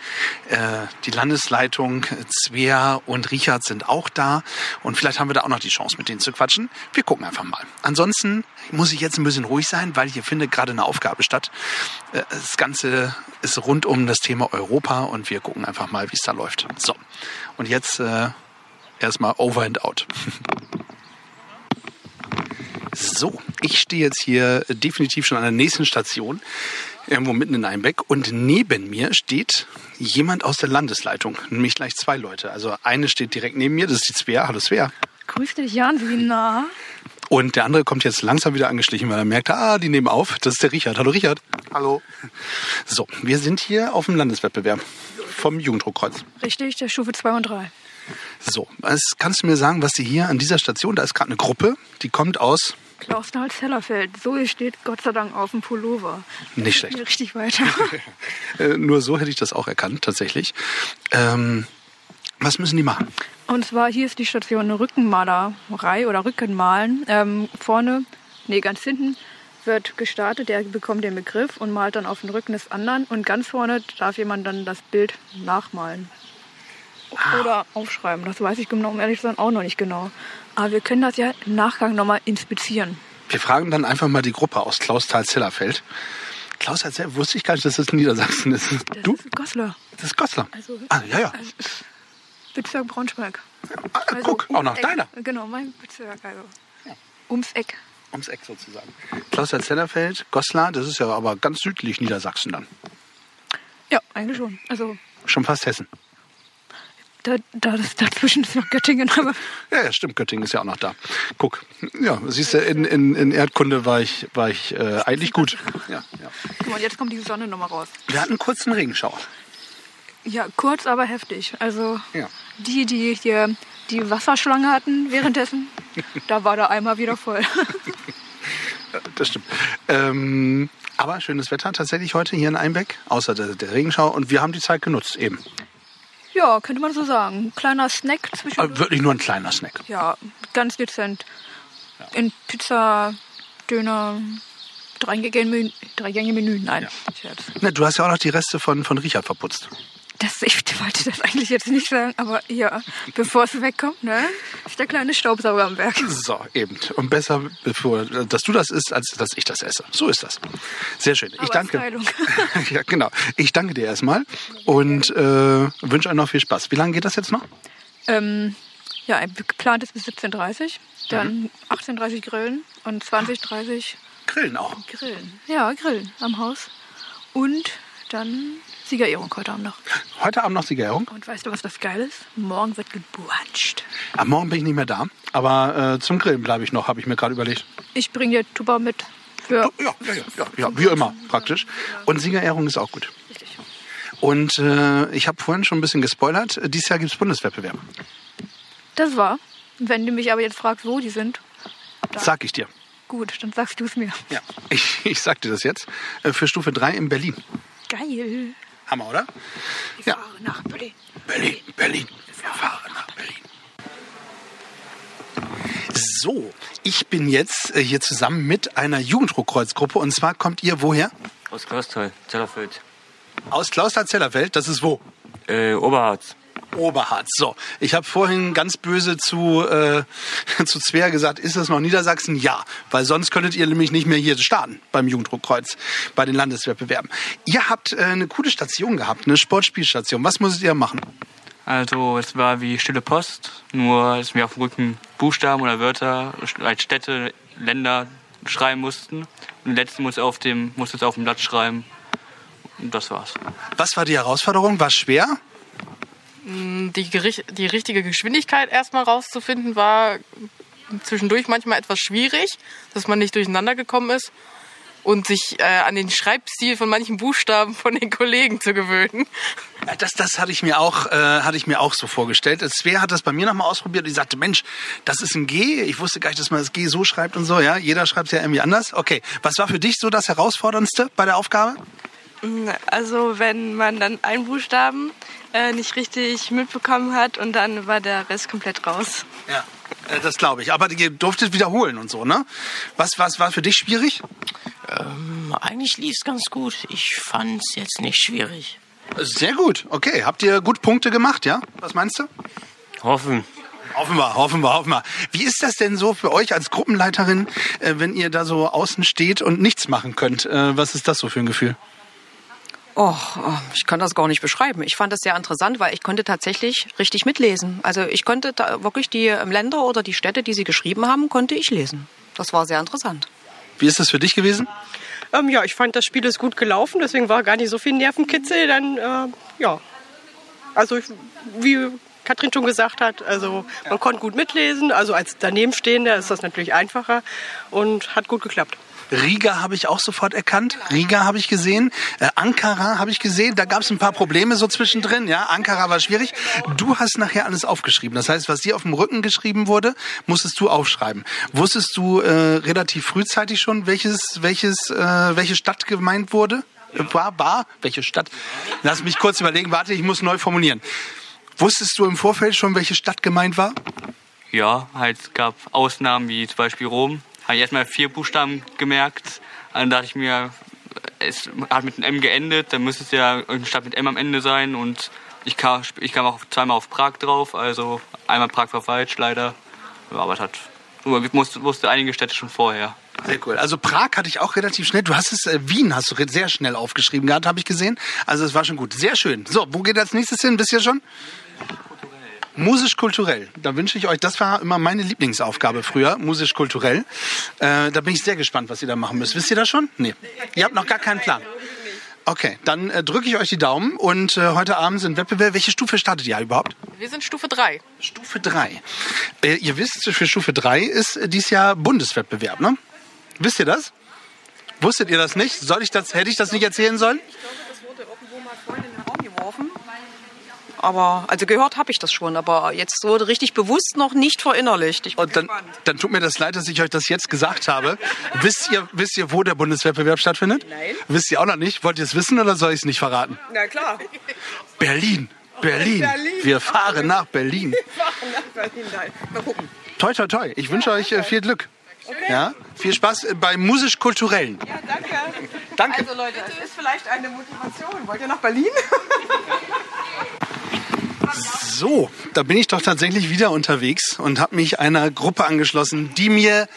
äh, die Landesleitung Svea und Richard sind auch da. Und vielleicht haben wir da auch noch die Chance, mit denen zu quatschen. Wir gucken einfach mal. Ansonsten muss ich jetzt ein bisschen ruhig sein, weil hier findet gerade eine Aufgabe statt. Äh, das Ganze ist rund um das Thema Europa und wir gucken einfach mal, wie es da läuft. So, und jetzt äh, erstmal over and out. So, ich stehe jetzt hier definitiv schon an der nächsten Station, irgendwo mitten in Einbeck. Und neben mir steht jemand aus der Landesleitung, nämlich gleich zwei Leute. Also eine steht direkt neben mir, das ist die Svea. Hallo Svea. Grüß dich, Jan, wie nah? Und der andere kommt jetzt langsam wieder angeschlichen, weil er merkt, ah, die nehmen auf. Das ist der Richard. Hallo Richard. Hallo. So, wir sind hier auf dem Landeswettbewerb vom Jugenddruckkreuz. Richtig, der Stufe 2 und 3. So, was kannst du mir sagen, was sie hier an dieser Station, da ist gerade eine Gruppe, die kommt aus, Klausthal-Zellerfeld. So hier steht Gott sei Dank auf dem Pullover. nicht Hier schlecht. richtig weiter. Äh, nur so hätte ich das auch erkannt, tatsächlich. Ähm, was müssen die machen? Und zwar hier ist die Station Rückenmalerei oder Rückenmalen. Ähm, vorne, nee, ganz hinten wird gestartet, der bekommt den Begriff und malt dann auf den Rücken des anderen. Und ganz vorne darf jemand dann das Bild nachmalen. Oder aufschreiben. Das weiß ich genau, um ehrlich zu sein, auch noch nicht genau. Aber wir können das ja im Nachgang nochmal inspizieren. Wir fragen dann einfach mal die Gruppe aus Klausthal-Zellerfeld. Klausthal-Zellerfeld, wusste ich gar nicht, dass das Niedersachsen ist. Das Du? ist Goslar. Das ist Goslar. Also, Ah, ja, ja. Also, Bezirk Braunschweig. Ah, Also guck, auch ums nach Eck. deiner. Genau, mein Bezirk. Also ums Eck. Ums Eck sozusagen. Klausthal-Zellerfeld, Goslar, das ist ja aber ganz südlich Niedersachsen dann. Ja, eigentlich schon. Also Schon fast Hessen. Da, da dazwischen ist noch Göttingen, aber Ja, ja, stimmt, Göttingen ist ja auch noch da. Guck, ja, siehst du, in, in, in Erdkunde war ich, war ich äh, eigentlich gut. Ja, ja. guck mal, jetzt kommt die Sonne nochmal raus. Wir hatten kurz einen Regenschauer. Ja, kurz, aber heftig. Also Ja. die, die hier die Wasserschlange hatten währenddessen, da war der Eimer wieder voll. Das stimmt. Ähm, aber schönes Wetter tatsächlich heute hier in Einbeck, außer der, der Regenschauer. Und wir haben die Zeit genutzt eben. Ja, könnte man so sagen. Kleiner Snack Aber zwischen. wirklich nur ein kleiner Snack. Ja, ganz dezent. In Pizza, Döner, Dreigänge-Menü. Dreigänge-Menü, nein, Scherz. Ne, du hast ja auch noch die Reste von, von Richard verputzt. Das, ich wollte das eigentlich jetzt nicht sagen, aber ja, bevor es wegkommt, ne, ist der kleine Staubsauger am Werk. So, eben. Und besser, bevor, dass du das isst, als dass ich das esse. So ist das. Sehr schön. Ich Aber danke. Styling. ja, genau. Ich danke dir erstmal und äh, wünsche euch noch viel Spaß. Wie lange geht das jetzt noch? Ähm, ja, geplant ist bis 17.30 dann Mhm. 18.30 grillen und 20.30 Grillen auch. grillen. Ja, grillen am Haus. Und dann Siegerehrung heute Abend noch. Heute Abend noch Siegerehrung. Und weißt du, was das geil ist? Morgen wird gebruncht. Am Morgen bin ich nicht mehr da, aber äh, zum Grillen bleibe ich noch, habe ich mir gerade überlegt. Ich bringe dir Tuba mit. Für Ja, ja, ja, ja, ja, wie immer praktisch. Und Siegerehrung ist auch gut. Richtig. Und äh, ich habe vorhin schon ein bisschen gespoilert. Dieses Jahr gibt es Bundeswettbewerb. Das war. Wenn du mich aber jetzt fragst, wo die sind, Sag ich dir. gut, dann sagst du es mir. Ja. Ich, ich sag dir das jetzt. Äh, Für Stufe 3 in Berlin. Geil. Hammer, oder? Ich Ja. fahre nach Berlin. Berlin, Berlin. Wir fahren nach Berlin. So, ich bin jetzt äh, hier zusammen mit einer Jugenddruckkreuzgruppe. Und zwar kommt ihr woher? Aus Klausthal, Zellerfeld. Aus Klausthal-Zellerfeld. Das ist wo? Äh, Oberharz. Oberharz. So, ich habe vorhin ganz böse zu, äh, zu Zwer gesagt, ist das noch Niedersachsen? Ja, weil sonst könntet ihr nämlich nicht mehr hier starten beim Jugenddruckkreuz, bei den Landeswettbewerben. Ihr habt äh, eine coole Station gehabt, eine Sportspielstation. Was musstet ihr machen? Also es war wie Stille Post, nur dass wir auf dem Rücken Buchstaben oder Wörter als Städte, Länder schreiben mussten. Und den letzten muss auf dem musste es auf dem Blatt schreiben. Und das war's. Was war die Herausforderung? War schwer? Die, gericht- die richtige Geschwindigkeit erstmal rauszufinden, war zwischendurch manchmal etwas schwierig, dass man nicht durcheinander gekommen ist. und sich äh, an den Schreibstil von manchen Buchstaben von den Kollegen zu gewöhnen. Ja, Das, das hatte ich mir auch, äh, hatte ich mir auch so vorgestellt. Svea hat das bei mir nochmal ausprobiert. Die sagte, Mensch, das ist ein G. Ich wusste gar nicht, dass man das G so schreibt und so. Ja, jeder schreibt es ja irgendwie anders. Okay, was war für dich so das herausforderndste bei der Aufgabe? Also wenn man dann einen Buchstaben äh, nicht richtig mitbekommen hat und dann war der Rest komplett raus. Ja, äh, das glaube ich. Aber ihr durftet wiederholen und so, ne? Was, was war für dich schwierig? Ähm, eigentlich lief es ganz gut. Ich fand es jetzt nicht schwierig. Sehr gut. Okay, habt ihr gut Punkte gemacht, ja? Was meinst du? Hoffen. Hoffen wir, hoffen wir, hoffen wir. Wie ist das denn so für euch als Gruppenleiterin, äh, wenn ihr da so außen steht und nichts machen könnt? Äh, was ist das so für ein Gefühl? Oh, ich kann das gar nicht beschreiben. Ich fand das sehr interessant, weil ich konnte tatsächlich richtig mitlesen. Also ich konnte da wirklich die ähm, Länder oder die Städte, die sie geschrieben haben, konnte ich lesen. Das war sehr interessant. Wie ist das für dich gewesen? Ähm, ja, ich fand, das Spiel ist gut gelaufen, deswegen war gar nicht so viel Nervenkitzel. Dann, äh, ja, also ich, wie Katrin schon gesagt hat, also man konnte gut mitlesen. Also als Danebenstehender ist das natürlich einfacher und hat gut geklappt. Riga habe ich auch sofort erkannt. Riga habe ich gesehen. Äh, Ankara habe ich gesehen. Da gab es ein paar Probleme so zwischendrin. Ja, Ankara war schwierig. Du hast nachher alles aufgeschrieben. Das heißt, was dir auf dem Rücken geschrieben wurde, musstest du aufschreiben. Wusstest du äh, relativ frühzeitig schon, welches, welches, äh, welche Stadt gemeint wurde? War, war, welche Stadt? Lass mich kurz überlegen. Warte, ich muss neu formulieren. Wusstest du im Vorfeld schon, welche Stadt gemeint war? Ja, halt es gab Ausnahmen wie zum Beispiel Rom. Habe ich erstmal vier Buchstaben gemerkt. Dann dachte ich mir, es hat mit einem M geendet, dann müsste es ja irgendeine Stadt mit M am Ende sein. Und ich kam, ich kam auch zweimal auf Prag drauf. Also einmal Prag war falsch, leider. Aber es hat, ich wusste, einige Städte schon vorher. Sehr cool. Also Prag hatte ich auch relativ schnell. Du hast es, äh, Wien hast du sehr schnell aufgeschrieben gehabt, habe ich gesehen. Also es war schon gut. Sehr schön. So, wo geht als nächstes hin? Wisst ihr schon? Musisch-kulturell. Da wünsche ich euch, das war immer meine Lieblingsaufgabe früher, musisch-kulturell. Äh, da bin ich sehr gespannt, was ihr da machen müsst. Wisst ihr das schon? Nee. Ihr habt noch gar keinen Plan. Okay, dann äh, drücke ich euch die Daumen und äh, heute Abend sind Wettbewerbe. Welche Stufe startet ihr überhaupt? Wir sind Stufe 3. Stufe 3. Äh, ihr wisst, für Stufe 3 ist äh, dies Jahr Bundeswettbewerb, ne? Wisst ihr das? Wusstet ihr das nicht? Soll ich das, hätte ich das nicht erzählen sollen? Das wurde irgendwo mal vorhin in den Raum geworfen. Aber, also gehört habe ich das schon, aber jetzt wurde richtig bewusst noch nicht verinnerlicht. Ich bin Und dann, dann tut mir das leid, dass ich euch das jetzt gesagt habe. wisst, ihr, wisst ihr, wo der Bundeswettbewerb stattfindet? Nein. Wisst ihr auch noch nicht? Wollt ihr es wissen oder soll ich es nicht verraten? Na klar. Berlin. Berlin. Berlin. Wir fahren nach Berlin. Mal gucken. Toi, toi, toi. Ich wünsche euch äh, viel Glück. Ja? Viel Spaß äh, bei musisch-kulturellen. Ja, danke. Danke. Also Leute, es ist vielleicht eine Motivation. Wollt ihr nach Berlin? So, da bin ich doch tatsächlich wieder unterwegs und habe mich einer Gruppe angeschlossen, die mir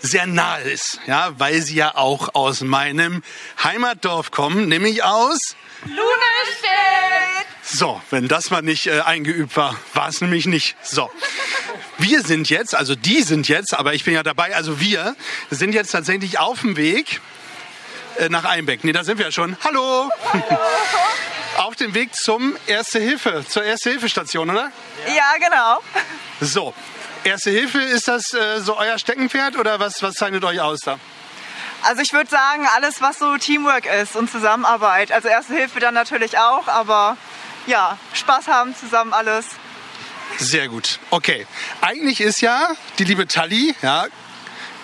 sehr nahe ist, ja, weil sie ja auch aus meinem Heimatdorf kommen, nämlich aus Lunestedt! So, wenn das mal nicht äh, eingeübt war, war es nämlich nicht. So. Wir sind jetzt, also die sind jetzt, aber ich bin ja dabei, also wir sind jetzt tatsächlich auf dem Weg äh, nach Einbeck. Nee, da sind wir ja schon. Hallo! auf dem Weg zum Erste Hilfe, zur Erste Hilfe Station, oder? Ja, genau. So. Erste Hilfe, ist das äh, so euer Steckenpferd oder was, was zeichnet euch aus da? Also ich würde sagen, alles, was so Teamwork ist und Zusammenarbeit. Also Erste Hilfe dann natürlich auch, aber ja, Spaß haben zusammen alles. Sehr gut. Okay. Eigentlich ist ja die liebe Tali, ja,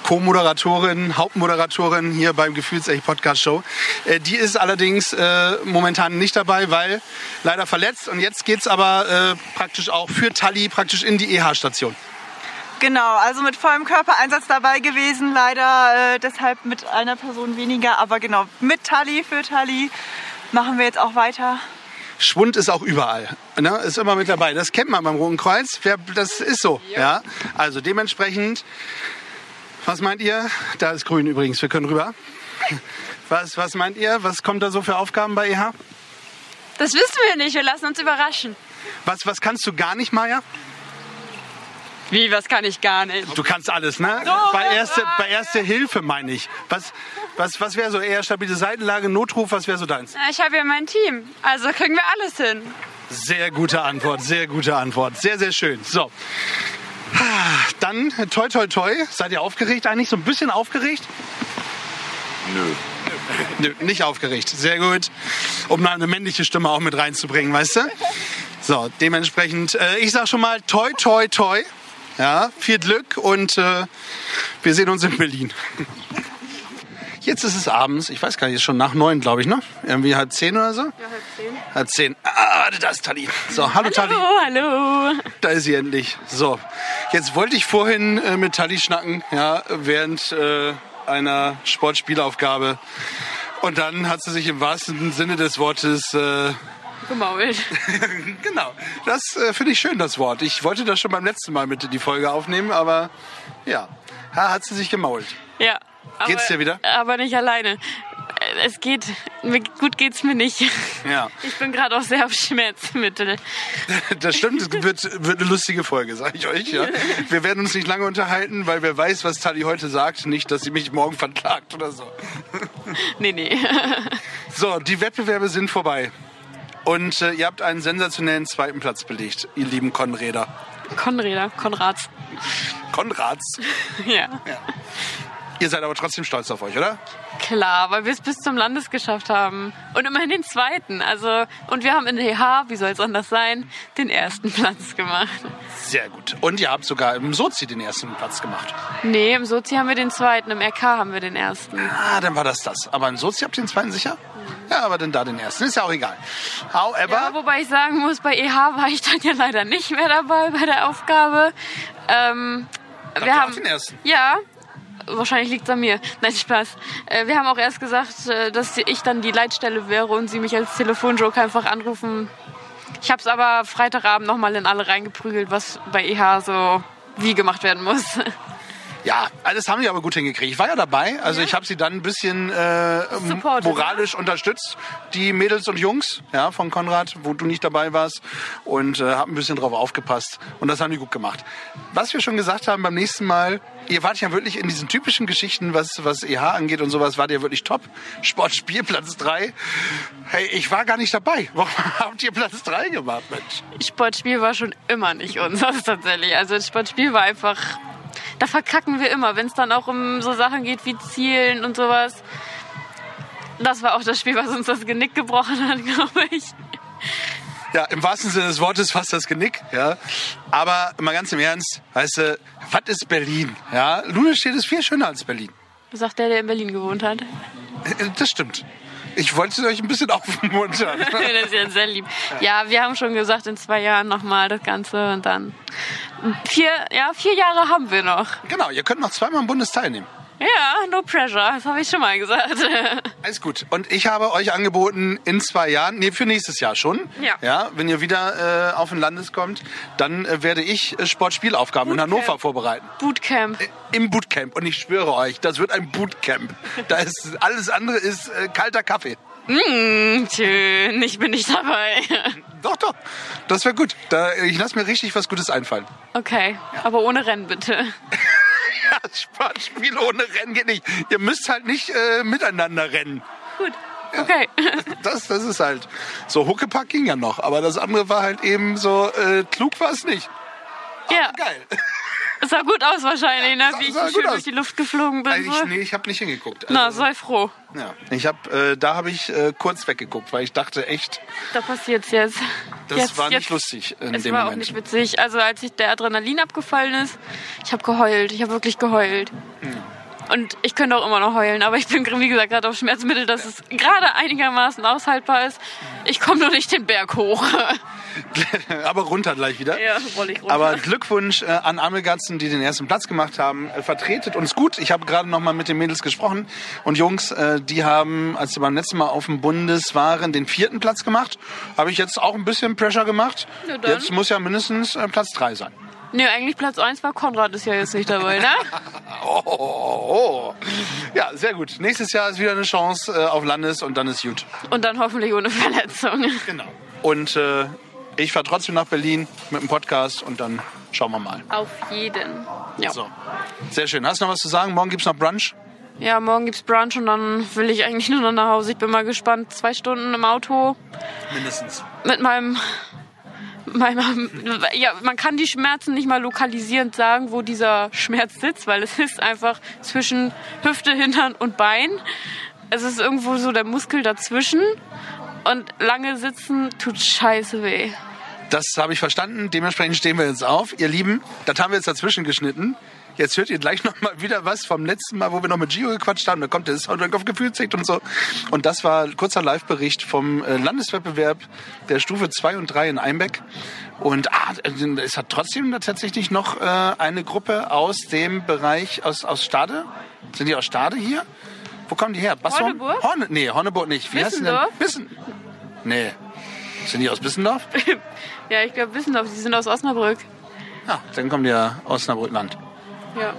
Co-Moderatorin, Hauptmoderatorin hier beim Gefühlsecht Podcast Show. Äh, die ist allerdings äh, momentan nicht dabei, weil leider verletzt. Und jetzt geht's aber äh, praktisch auch für Tali praktisch in die EH-Station. Genau, also mit vollem Körpereinsatz dabei gewesen, leider äh, deshalb mit einer Person weniger, aber genau, mit Tali, für Tali machen wir jetzt auch weiter. Schwund ist auch überall. Ne? Ist immer mit dabei. Das kennt man beim Roten Kreuz. Das ist so. Ja. Also dementsprechend, was meint ihr? Da ist grün übrigens. Wir können rüber. Was, was meint ihr? Was kommt da so für Aufgaben bei EH? Das wissen wir nicht, wir lassen uns überraschen. Was, was kannst du gar nicht, Maja? Wie, was kann ich gar nicht? Du kannst alles, ne? Bei erste, bei erste Hilfe meine ich. Was, was, was wäre so eher stabile Seitenlage, Notruf, was wäre so deins? Ich habe ja mein Team, also kriegen wir alles hin. Sehr gute Antwort, sehr gute Antwort. Sehr, sehr schön. So. Dann toi toi toi. Seid ihr aufgeregt eigentlich? So ein bisschen aufgeregt? Nö. Nö, nicht aufgeregt. Sehr gut. Um eine männliche Stimme auch mit reinzubringen, weißt du? So, dementsprechend, äh, ich sag schon mal toi, toi, toi. Ja, viel Glück und äh, wir sehen uns in Berlin. Jetzt ist es abends, ich weiß gar nicht, ist schon nach neun, glaube ich, ne? Irgendwie halb zehn oder so? Ja, halb zehn. Halb zehn. Ah, da ist Tali. So, hallo, Tali. hallo. Da ist sie endlich. So, jetzt wollte ich vorhin äh, mit Tali schnacken, ja, während äh, einer Sportspielaufgabe. Und dann hat sie sich im wahrsten Sinne des Wortes äh, Gemault. genau. Das äh, finde ich schön, das Wort. Ich wollte das schon beim letzten Mal mit in die Folge aufnehmen, aber ja, ha, hat sie sich gemault. Ja. Aber, Geht's dir wieder? Aber nicht alleine. Es geht, gut geht's mir nicht. Ja. Ich bin gerade auch sehr auf Schmerzmittel. Das stimmt, es wird, wird eine lustige Folge, sage ich euch. Ja. Wir werden uns nicht lange unterhalten, weil wer weiß, was Tali heute sagt. Nicht, dass sie mich morgen verklagt oder so. Nee, nee. So, die Wettbewerbe sind vorbei. Und äh, ihr habt einen sensationellen zweiten Platz belegt, ihr lieben Konräder. Konräder, Konrads. Konrads? Ja. Ihr seid aber trotzdem stolz auf euch, oder? Klar, weil wir es bis zum Landes geschafft haben. Und immerhin den zweiten. Also, und wir haben in der EH, wie soll es anders sein, den ersten Platz gemacht. Sehr gut. Und ihr habt sogar im Sozi den ersten Platz gemacht. Nee, im Sozi haben wir den zweiten, im RK haben wir den ersten. Ah, dann war das das. Aber im Sozi habt ihr den zweiten sicher? Ja, aber dann da den ersten. Ist ja auch egal. However. Ja, wobei ich sagen muss, bei EH war ich dann ja leider nicht mehr dabei bei der Aufgabe. Ähm, wir haben den ersten? Ja. Wahrscheinlich liegt es an mir. Nein, Spaß. Äh, wir haben auch erst gesagt, äh, dass ich dann die Leitstelle wäre und sie mich als Telefonjoker einfach anrufen. Ich habe es aber Freitagabend nochmal in alle reingeprügelt, was bei EH so wie gemacht werden muss. Ja, alles haben die aber gut hingekriegt. Ich war ja dabei, also ich habe sie dann ein bisschen äh, Supported, moralisch unterstützt, die Mädels und Jungs ja, von Konrad, wo du nicht dabei warst und äh, habe ein bisschen drauf aufgepasst und das haben die gut gemacht. Was wir schon gesagt haben beim nächsten Mal, ihr wart ja wirklich in diesen typischen Geschichten, was, was EH angeht und sowas, wart ihr wirklich top. Sportspielplatz 3. Hey, ich war gar nicht dabei. Warum habt ihr Platz 3 gemacht, Mensch? Sportspiel war schon immer nicht unseres tatsächlich. Also das Sportspiel war einfach, da verkacken wir immer, wenn es dann auch um so Sachen geht wie Zielen und sowas. Das war auch das Spiel, was uns das Genick gebrochen hat, glaube ich. Ja, im wahrsten Sinne des Wortes fast das Genick, ja. Aber mal ganz im Ernst, weißt du, was ist Berlin? Ja, Lunestedt ist viel schöner als Berlin. Sagt der, der in Berlin gewohnt hat. Äh, Das stimmt. Ich wollte euch ein bisschen aufmuntern. das ist ja sehr lieb. Ja, wir haben schon gesagt, in zwei Jahren nochmal das Ganze und dann vier, ja, vier Jahre haben wir noch. Genau, ihr könnt noch zweimal im Bundes teilnehmen. Ja, no pressure, das habe ich schon mal gesagt. Alles gut. Und ich habe euch angeboten, in zwei Jahren, nee, für nächstes Jahr schon, Ja. ja wenn ihr wieder äh, auf den Landes kommt, dann äh, werde ich äh, Sportspielaufgaben in Hannover vorbereiten. Bootcamp. Im Bootcamp. Und ich schwöre euch, das wird ein Bootcamp. Da ist, alles andere ist äh, kalter Kaffee. Mm, schön, ich bin nicht dabei. Doch, doch. Das wäre gut. Da, ich lasse mir richtig was Gutes einfallen. Okay, aber ohne Rennen bitte. Ja, Sportspiel ohne Rennen geht nicht. Ihr müsst halt nicht äh, miteinander rennen. Gut. Okay. Das, das ist halt. So, Huckepack ging ja noch, aber das andere war halt eben so, äh, klug war es nicht. ja. Geil. Es sah gut aus wahrscheinlich, ne? sah- Wie ich schön aus. durch die Luft geflogen bin. Eigentlich, so. nee, ich habe nicht hingeguckt. Na, Also, sei froh. ja. Ich hab, äh, da habe ich äh, kurz weggeguckt, weil ich dachte echt, Da passiert's jetzt. das jetzt, war nicht jetzt. lustig in Es dem war auch nicht witzig. Also als ich der Adrenalin abgefallen ist, ich habe geheult. Ich habe wirklich geheult. Hm. Und ich könnte auch immer noch heulen, aber ich bin, wie gesagt, gerade auf Schmerzmittel, dass es gerade einigermaßen aushaltbar ist. Ich komme nur nicht den Berg hoch. aber runter gleich wieder. Ja, roll ich runter. Aber Glückwunsch äh, an Amelgatzen, die den ersten Platz gemacht haben. Äh, vertretet uns gut. Ich habe gerade noch mal mit den Mädels gesprochen. Und Jungs, äh, die haben, als sie beim letzten Mal auf dem Bundes waren, den vierten Platz gemacht. Habe ich jetzt auch ein bisschen Pressure gemacht. Jetzt muss ja mindestens äh, Platz drei sein. Nee, eigentlich Platz 1 war Konrad, ist ja jetzt nicht dabei, ne? Oh, oh, oh. Ja, sehr gut. Nächstes Jahr ist wieder eine Chance äh, auf Landes und dann ist gut. Und dann hoffentlich ohne Verletzung. Genau. Und äh, ich fahre trotzdem nach Berlin mit dem Podcast und dann schauen wir mal. Auf jeden. Ja. So. Sehr schön. Hast du noch was zu sagen? Morgen gibt's noch Brunch? Ja, morgen gibt's Brunch und dann will ich eigentlich nur noch nach Hause. Ich bin mal gespannt. Zwei Stunden im Auto Mindestens. mit meinem Manchmal, ja, man kann die Schmerzen nicht mal lokalisierend sagen, wo dieser Schmerz sitzt, weil es ist einfach zwischen Hüfte, Hintern und Bein. Es ist irgendwo so der Muskel dazwischen und lange sitzen tut scheiße weh. Das habe ich verstanden. Dementsprechend stehen wir jetzt auf. Ihr Lieben, das haben wir jetzt dazwischen geschnitten. Jetzt hört ihr gleich noch mal wieder was vom letzten Mal, wo wir noch mit Gio gequatscht haben. Da kommt der Soundtrack auf Gefühlssicht und so. Und das war ein kurzer Live-Bericht vom äh, Landeswettbewerb der Stufe 2 und 3 in Einbeck. Und ah, es hat trotzdem tatsächlich noch äh, eine Gruppe aus dem Bereich, aus, aus Stade. Sind die aus Stade hier? Wo kommen die her? Bassum? Horneburg? Horne, nee, Horneburg nicht. Wie heißt die denn? Wissen. Nee. Sind die aus Bissendorf? Ja, ich glaube, Wissendorf, die sind aus Osnabrück. Ja, dann kommen die ja aus Osnabrück-Land. Ja,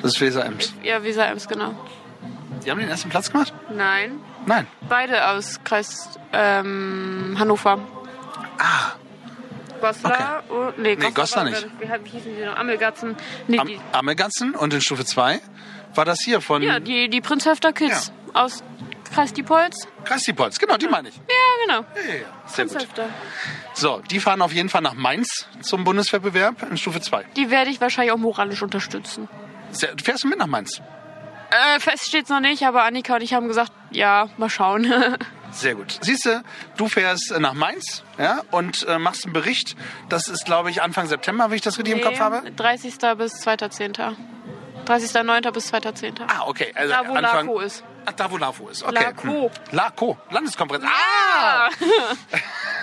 Das ist Weser-Ems. ja Weser-Ems, genau. Die haben den ersten Platz gemacht? Nein, Nein. beide aus Kreis ähm, Hannover. Ah. Goslar und, nee, Nee, Goslar war- nicht. Wie, wie hießen die noch? Amelgatzen. Nee, Am, Amelgatzen und in Stufe 2 war das hier von ja, die, die Prinzhöfter Kids aus Kreis Diepholz. Kreis Diepholz. Genau, die meine ich. Ja, genau. Sehr gut. So, die fahren auf jeden Fall nach Mainz zum Bundeswettbewerb in Stufe 2. Die werde ich wahrscheinlich auch moralisch unterstützen. Sehr- Fährst du mit nach Mainz? Äh, fest steht's noch nicht, aber Annika und ich haben gesagt, ja, mal schauen. Sehr gut. Siehst du, du fährst äh, nach Mainz ja, und äh, machst einen Bericht. Das ist, glaube ich, Anfang September, wenn ich das richtig im Kopf habe. 30. bis 2.10. 30.09. bis 2.10. Ah, okay. Also da, wo Anfang, LACO ist. Ach, da, wo LAFO ist. Okay. LACO. Hm. LACO. Landeskonferenz. Ah!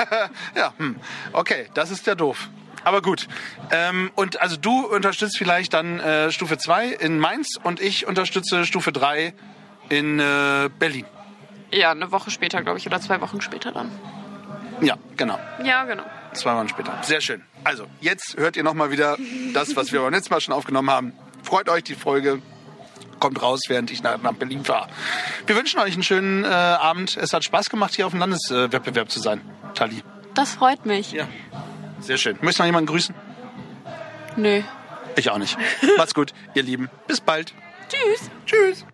ja, hm. okay, das ist ja doof. Aber gut. Ähm, und also du unterstützt vielleicht dann äh, Stufe 2 in Mainz und ich unterstütze Stufe 3 in äh, Berlin. Ja, eine Woche später, glaube ich, oder zwei Wochen später dann. Ja, genau. Ja, genau. Zwei Wochen später. Sehr schön. Also, jetzt hört ihr nochmal wieder das, was wir beim letzten Mal schon aufgenommen haben. Freut euch, die Folge kommt raus, während ich nach, nach Berlin fahre. Wir wünschen euch einen schönen äh, Abend. Es hat Spaß gemacht, hier auf dem Landeswettbewerb zu sein. Tali. Das freut mich. Ja. Sehr schön. Möchtest du noch jemanden grüßen? Nö. Ich auch nicht. Macht's gut, ihr Lieben. Bis bald. Tschüss. Tschüss.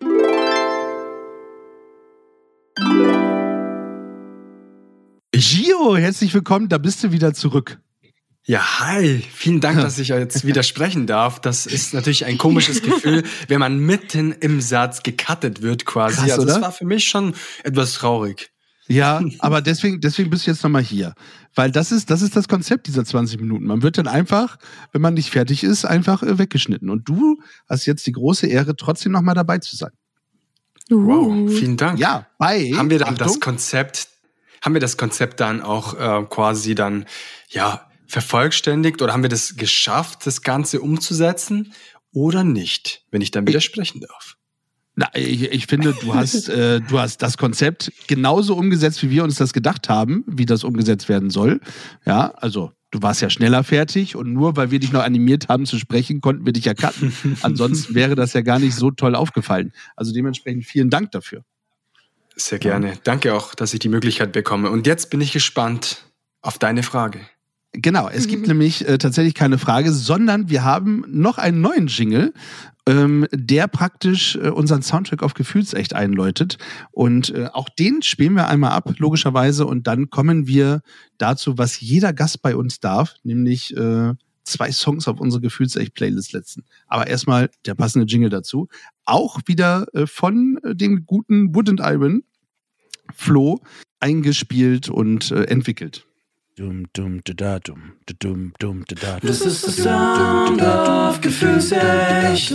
Gio, herzlich willkommen. Da bist du wieder zurück. Ja, hi. Vielen Dank, dass ich jetzt widersprechen darf. Das ist natürlich ein komisches Gefühl, wenn man mitten im Satz gecuttet wird quasi. Krass, also das oder? war für mich schon etwas traurig. Ja, aber deswegen, deswegen bist du jetzt nochmal hier. Weil das ist, das ist das Konzept dieser 20 Minuten. Man wird dann einfach, wenn man nicht fertig ist, einfach äh, weggeschnitten. Und du hast jetzt die große Ehre, trotzdem nochmal dabei zu sein. Wow, vielen Dank. Ja, bei. Haben wir dann das Achtung. Konzept, haben wir das Konzept dann auch äh, quasi dann, ja, vervollständigt oder haben wir das geschafft, das Ganze umzusetzen oder nicht, wenn ich dann widersprechen darf? Na, ich, ich finde, du hast, äh, du hast das Konzept genauso umgesetzt, wie wir uns das gedacht haben, wie das umgesetzt werden soll. Ja, also du warst ja schneller fertig und nur weil wir dich noch animiert haben zu sprechen, konnten wir dich ja cutten. Ansonsten wäre das ja gar nicht so toll aufgefallen. Also dementsprechend vielen Dank dafür. Sehr gerne. Danke auch, dass ich die Möglichkeit bekomme. Und jetzt bin ich gespannt auf deine Frage. Genau, es gibt nämlich äh, tatsächlich keine Frage, sondern wir haben noch einen neuen Jingle, ähm, der praktisch äh, unseren Soundtrack auf Gefühlsecht einläutet. Und äh, auch den spielen wir einmal ab, logischerweise. Und dann kommen wir dazu, was jeder Gast bei uns darf, nämlich äh, zwei Songs auf unsere Gefühlsecht-Playlist setzen. Aber erstmal der passende Jingle dazu. Auch wieder äh, von äh, dem guten Wood and Iron, Flo, eingespielt und äh, entwickelt. Dum, dum, da, da, dum, dum, dum, da, da, Das ist der Sound of Gefühlsecht.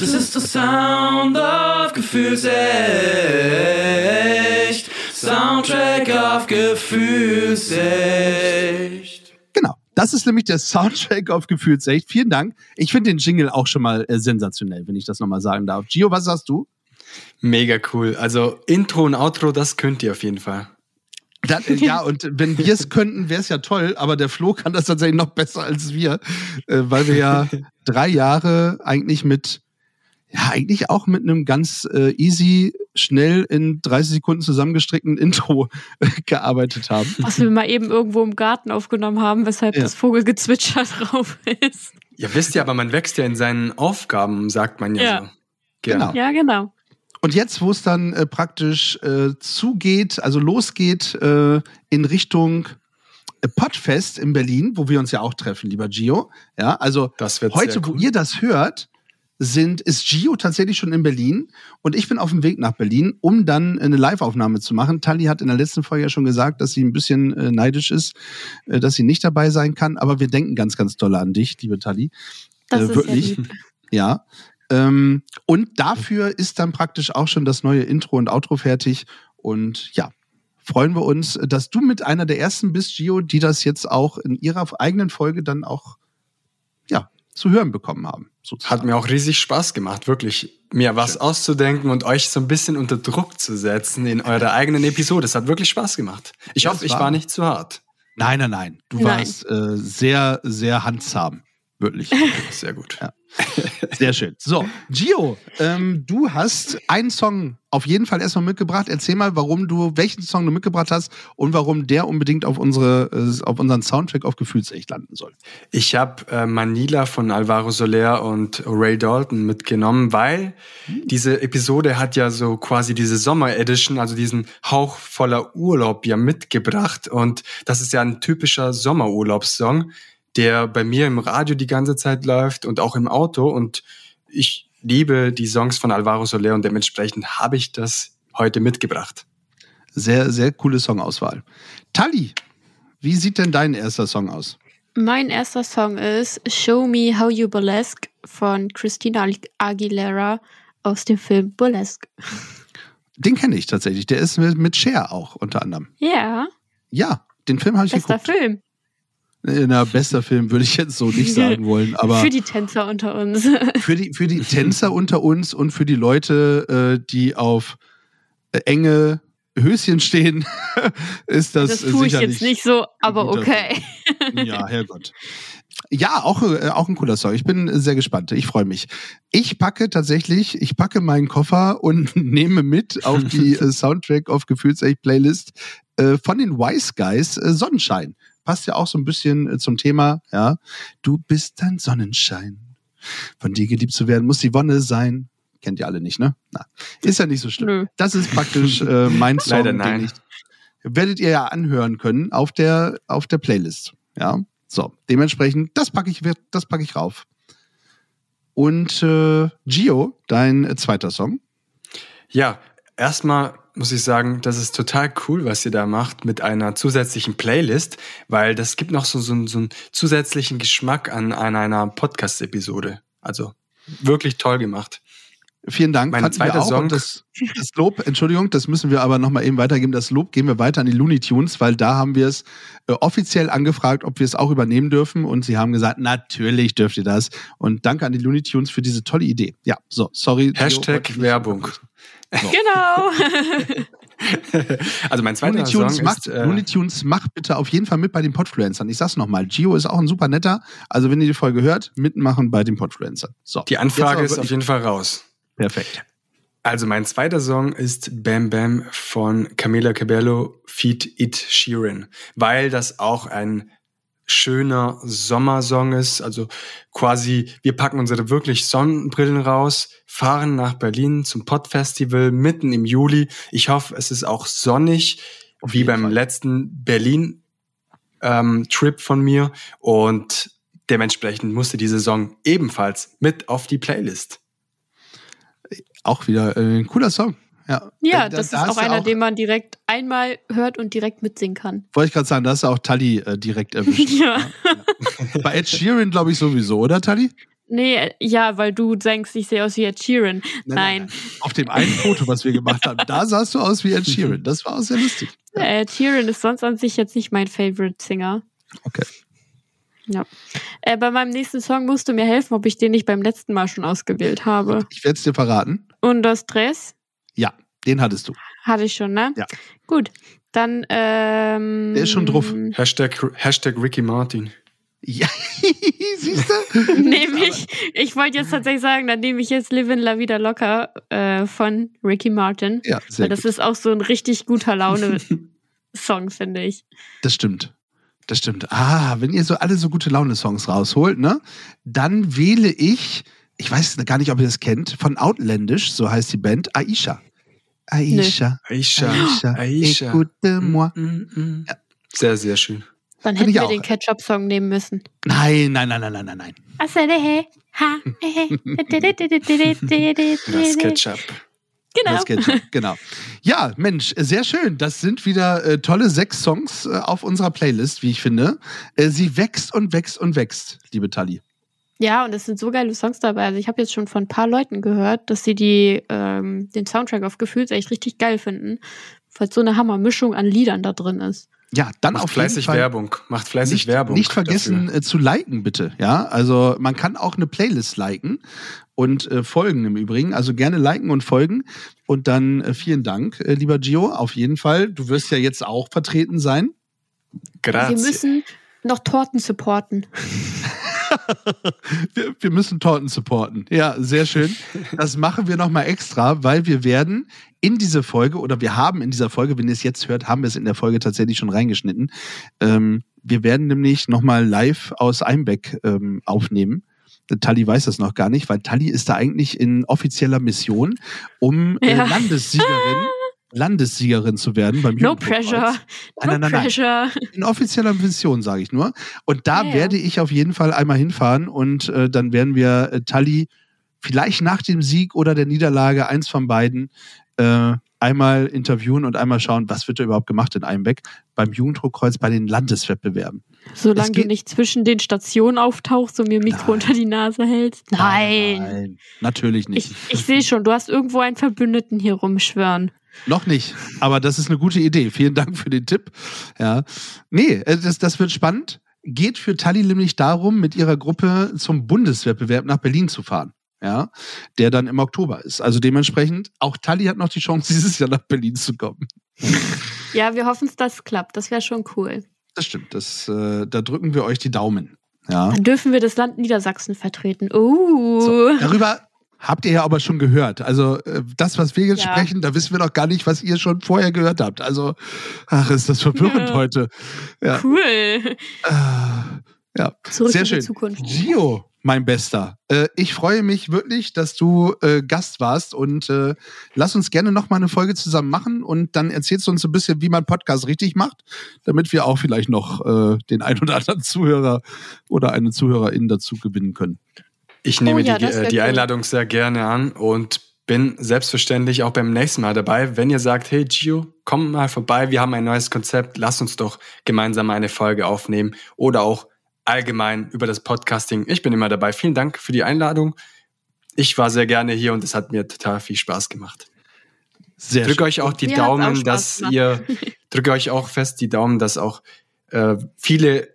Das ist der Sound of Gefühlsecht. Soundtrack of Gefühlsecht. Genau. Das ist nämlich der Soundtrack auf Gefühlsecht. Vielen Dank. Ich finde den Jingle auch schon mal äh, sensationell, wenn ich das nochmal sagen darf. Gio, was sagst du? Mega cool. Also Intro und Outro, das könnt ihr auf jeden Fall. Dann, äh, ja, und wenn wir es könnten, wäre es ja toll, aber der Flo kann das tatsächlich noch besser als wir, äh, weil wir ja drei Jahre eigentlich mit, ja, eigentlich auch mit einem ganz äh, easy, schnell in 30 Sekunden zusammengestrickten Intro äh, gearbeitet haben. Was wir mal eben irgendwo im Garten aufgenommen haben, weshalb Ja. das Vogelgezwitscher drauf ist. Ja, wisst ihr, aber man wächst ja in seinen Aufgaben, sagt man ja, Ja. so. Genau. Ja, genau. Und jetzt, wo es dann äh, praktisch äh, zugeht, also losgeht äh, in Richtung äh, Podfest in Berlin, wo wir uns ja auch treffen, lieber Gio. Ja, also heute, sehr wo cool. ihr das hört, sind, ist Gio tatsächlich schon in Berlin und ich bin auf dem Weg nach Berlin, um dann eine Live-Aufnahme zu machen. Tali hat in der letzten Folge ja schon gesagt, dass sie ein bisschen äh, neidisch ist, äh, dass sie nicht dabei sein kann, aber wir denken ganz, ganz doll an dich, liebe Tali. Das äh, ist wirklich. ja lieb. Ja. Ähm, und dafür ist dann praktisch auch schon das neue Intro und Outro fertig. Und ja, freuen wir uns, dass du mit einer der ersten bist, Gio, die das jetzt auch in ihrer eigenen Folge dann auch ja, zu hören bekommen haben. Hat mir auch riesig Spaß gemacht, wirklich mir was auszudenken und euch so ein bisschen unter Druck zu setzen in eurer eigenen Episode. Es hat wirklich Spaß gemacht. Ich Ja, hoffe, ich war- war nicht zu hart. Nein, nein, nein. Du Nein. warst äh, sehr, sehr handsam. Wirklich. Sehr gut. Ja. Sehr schön. So, Gio, ähm, du hast einen Song auf jeden Fall erstmal mitgebracht. Erzähl mal, warum du, welchen Song du mitgebracht hast und warum der unbedingt auf unsere, äh, auf unseren Soundtrack auf Gefühlsecht landen soll. Ich habe äh, Manila von Alvaro Soler und Ray Dalton mitgenommen, weil diese Episode hat ja so quasi diese Sommer Edition, also diesen Hauch voller Urlaub ja mitgebracht. Und das ist ja ein typischer Sommerurlaubssong, der bei mir im Radio die ganze Zeit läuft und auch im Auto. Und ich liebe die Songs von Alvaro Soler und dementsprechend habe ich das heute mitgebracht. Sehr, sehr coole Songauswahl. Tali, wie sieht denn dein erster Song aus? Mein erster Song ist Show Me How You Burlesque von Christina Aguilera aus dem Film Burlesque. Den kenne ich tatsächlich. Der ist mit, Cher auch unter anderem. Ja, Ja, den Film habe ich bester geguckt. Film. Na, bester Film würde ich jetzt so nicht sagen wollen, aber Für die Tänzer unter uns. für die, für die Tänzer unter uns und für die Leute, äh, die auf äh, enge Höschen stehen, ist das, Das tue ich jetzt nicht so, aber okay. Ja, Herrgott. Ja, auch, äh, auch ein cooler Song. Ich bin sehr gespannt. Ich freue mich. Ich packe tatsächlich, ich packe meinen Koffer und nehme mit auf die äh, Soundtrack of Gefühlsecht Playlist äh, von den Wise Guys äh, Sonnenschein. Passt ja auch so ein bisschen äh, zum Thema, ja. Du bist ein Sonnenschein. Von dir geliebt zu werden, muss die Wonne sein. Kennt ihr alle nicht, ne? Na, ist ja nicht so schlimm. Nö. Das ist praktisch äh, mein Song, Leider nein. den ich werdet ihr ja anhören können auf der auf der Playlist. Ja, so dementsprechend das packe ich das packe ich rauf. Und äh, Gio, dein äh, zweiter Song. Ja, erstmal muss ich sagen, das ist total cool, was ihr da macht mit einer zusätzlichen Playlist, weil das gibt noch so, so, einen- so einen zusätzlichen Geschmack an, an einer Podcast-Episode. Also wirklich toll gemacht. Vielen Dank. Mein zweiter. Song. Das, das Lob, Entschuldigung, das müssen wir aber nochmal eben weitergeben. Das Lob geben wir weiter an die Looney Tunes, weil da haben wir es äh, offiziell angefragt, ob wir es auch übernehmen dürfen. Und sie haben gesagt, natürlich dürft ihr das. Und danke an die Looney Tunes für diese tolle Idee. Ja, so, sorry. Hashtag wollte Werbung. Genau. Also mein zweiter Looney Song macht, ist... Äh, Looney Tunes macht bitte auf jeden Fall mit bei den Podfluencern. Ich sag's nochmal, Gio ist auch ein super netter. Also wenn ihr die Folge hört, mitmachen bei den Podfluencern. So. die Anfrage ist auf jeden Fall raus. Perfekt. Also mein zweiter Song ist Bam Bam von Camila Cabello feat. It Sheeran, weil das auch ein schöner Sommersong ist. Also quasi, wir packen unsere wirklich Sonnenbrillen raus, fahren nach Berlin zum Podfestival mitten im Juli. Ich hoffe, es ist auch sonnig, wie beim letzten Berlin ähm, Trip von mir und dementsprechend musste diese Song ebenfalls mit auf die Playlist. Auch wieder äh, ein cooler Song. Ja, Ja, da- das da ist auch einer, den man direkt einmal hört und direkt mitsingen kann. Wollte ich gerade sagen, da hast du auch Tali äh, direkt erwischt. Ja. Bei Ed Sheeran glaube ich sowieso, oder Tali? Nee, ja, weil du denkst, ich sehe aus wie Ed Sheeran. Nein. Auf dem einen Foto, was wir gemacht haben, da sahst du aus wie Ed Sheeran. Das war auch sehr lustig. Äh, Ed Sheeran ist sonst an sich jetzt nicht mein Favorite Singer. Okay. Ja. Äh, bei meinem nächsten Song musst du mir helfen, ob ich den nicht beim letzten Mal schon ausgewählt habe. Ich werde es dir verraten. Und das Dress Ja, den hattest du. hatte ich schon, ne? Ja. Gut. Dann, ähm. Der ist schon drauf. Hashtag, Hashtag Ricky Martin. Ja, siehst du? nehme ich, ich wollte jetzt tatsächlich sagen, dann nehme ich jetzt Livin La Vida Locker äh, von Ricky Martin. Ja, sehr Weil das gut. ist auch so ein richtig guter Laune-Song, finde ich. Das stimmt. Das stimmt. Ah, wenn ihr so alle so gute Laune-Songs rausholt, ne, dann wähle ich ich weiß gar nicht, ob ihr das kennt, von Outlandish, so heißt die Band, Aisha. Aisha. Aisha. Aisha. Aisha. Écoute-moi. Ja. Sehr, sehr schön. Dann hätten ich wir auch. den Ketchup-Song nehmen müssen. Nein, nein, nein, nein, nein, nein, nein. Das Ketchup. Genau. Das Ketchup, genau. Ja, Mensch, sehr schön. Das sind wieder äh, tolle sechs Songs äh, auf unserer Playlist, wie ich finde. Äh, sie wächst und wächst und wächst, liebe Tali. Ja, und es sind so geile Songs dabei. Also ich habe jetzt schon von ein paar Leuten gehört, dass sie die, ähm, den Soundtrack auf Gefühls echt richtig geil finden, weil so eine Hammermischung an Liedern da drin ist. Ja, dann Macht auf fleißig jeden Fall Werbung. Macht fleißig nicht, Werbung. Nicht vergessen äh, zu liken, bitte. Ja, also man kann auch eine Playlist liken und äh, folgen im Übrigen. Also gerne liken und folgen. Und dann äh, vielen Dank, äh, lieber Gio, auf jeden Fall. Du wirst ja jetzt auch vertreten sein. Grazie. Wir müssen noch Torten supporten. wir, wir müssen Torten supporten. Ja, sehr schön. Das machen wir nochmal extra, weil wir werden in diese Folge, oder wir haben in dieser Folge, wenn ihr es jetzt hört, haben wir es in der Folge tatsächlich schon reingeschnitten. Ähm, wir werden nämlich nochmal live aus Einbeck ähm, aufnehmen. Tali weiß das noch gar nicht, weil Tali ist da eigentlich in offizieller Mission, um äh, Ja. Landessiegerin, Landessiegerin zu werden beim No pressure. Nein, No nein, nein, nein. pressure. In offizieller Mission, sage ich nur. Und da Ja, ja. werde ich auf jeden Fall einmal hinfahren und äh, dann werden wir äh, Tali vielleicht nach dem Sieg oder der Niederlage, eins von beiden, äh, einmal interviewen und einmal schauen, was wird da überhaupt gemacht in Einbeck beim Jugenddruckkreuz bei den Landeswettbewerben. Solange du nicht zwischen den Stationen auftauchst und mir Mikro unter die Nase hältst. Nein. Nein, natürlich nicht. Ich, ich sehe schon, du hast irgendwo einen Verbündeten hier rumschwören. Noch nicht, aber das ist eine gute Idee. Vielen Dank für den Tipp. Ja. Nee, äh, das, das wird spannend. Geht für Tali nämlich darum, mit ihrer Gruppe zum Bundeswettbewerb nach Berlin zu fahren. Ja, der dann im Oktober ist. Also dementsprechend, auch Tali hat noch die Chance, dieses Jahr nach Berlin zu kommen. Ja, wir hoffen, dass das klappt. Das wäre schon cool. Das stimmt. Das, äh, da drücken wir euch die Daumen. Ja. Dann dürfen wir das Land Niedersachsen vertreten. Oh. So, darüber habt ihr ja aber schon gehört. Also äh, das, was wir jetzt Ja. sprechen, da wissen wir doch gar nicht, was ihr schon vorher gehört habt. Also, ach, ist das verwirrend Ja. heute. Ja. Cool. Ja, Zurück sehr in die schön. Zukunft. Gio, mein Bester, äh, ich freue mich wirklich, dass du äh, Gast warst und äh, lass uns gerne noch mal eine Folge zusammen machen und dann erzählst du uns ein bisschen, wie man Podcast richtig macht, damit wir auch vielleicht noch den ein oder anderen Zuhörer oder eine Zuhörerin dazu gewinnen können. Ich nehme Oh ja, die, äh, die cool. Einladung sehr gerne an und bin selbstverständlich auch beim nächsten Mal dabei. Wenn ihr sagt, hey Gio, komm mal vorbei, wir haben ein neues Konzept, lass uns doch gemeinsam eine Folge aufnehmen oder auch allgemein über das Podcasting. Ich bin immer dabei. Vielen Dank für die Einladung. Ich war sehr gerne hier und es hat mir total viel Spaß gemacht. Sehr drücke schön. euch auch die Mir auch Daumen, Spaß dass gemacht. ihr drücke euch auch fest die Daumen, dass auch äh, viele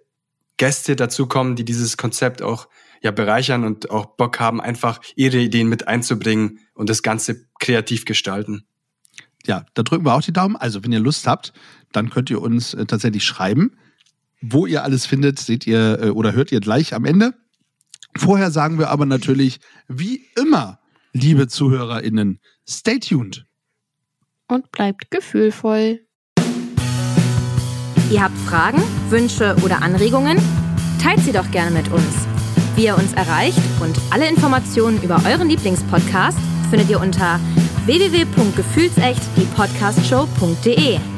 Gäste dazukommen, die dieses Konzept auch ja bereichern und auch Bock haben, einfach ihre Ideen mit einzubringen und das Ganze kreativ gestalten. Ja, da drücken wir auch die Daumen. Also, wenn ihr Lust habt, dann könnt ihr uns äh, tatsächlich schreiben. Wo ihr alles findet, seht ihr äh, oder hört ihr gleich am Ende. Vorher sagen wir aber natürlich, wie immer, liebe ZuhörerInnen, stay tuned. Und bleibt gefühlvoll. Ihr habt Fragen, Wünsche oder Anregungen? Teilt sie doch gerne mit uns. Wie ihr uns erreicht und alle Informationen über euren Lieblingspodcast findet ihr unter www.gefühlsecht die Podcastshow.de.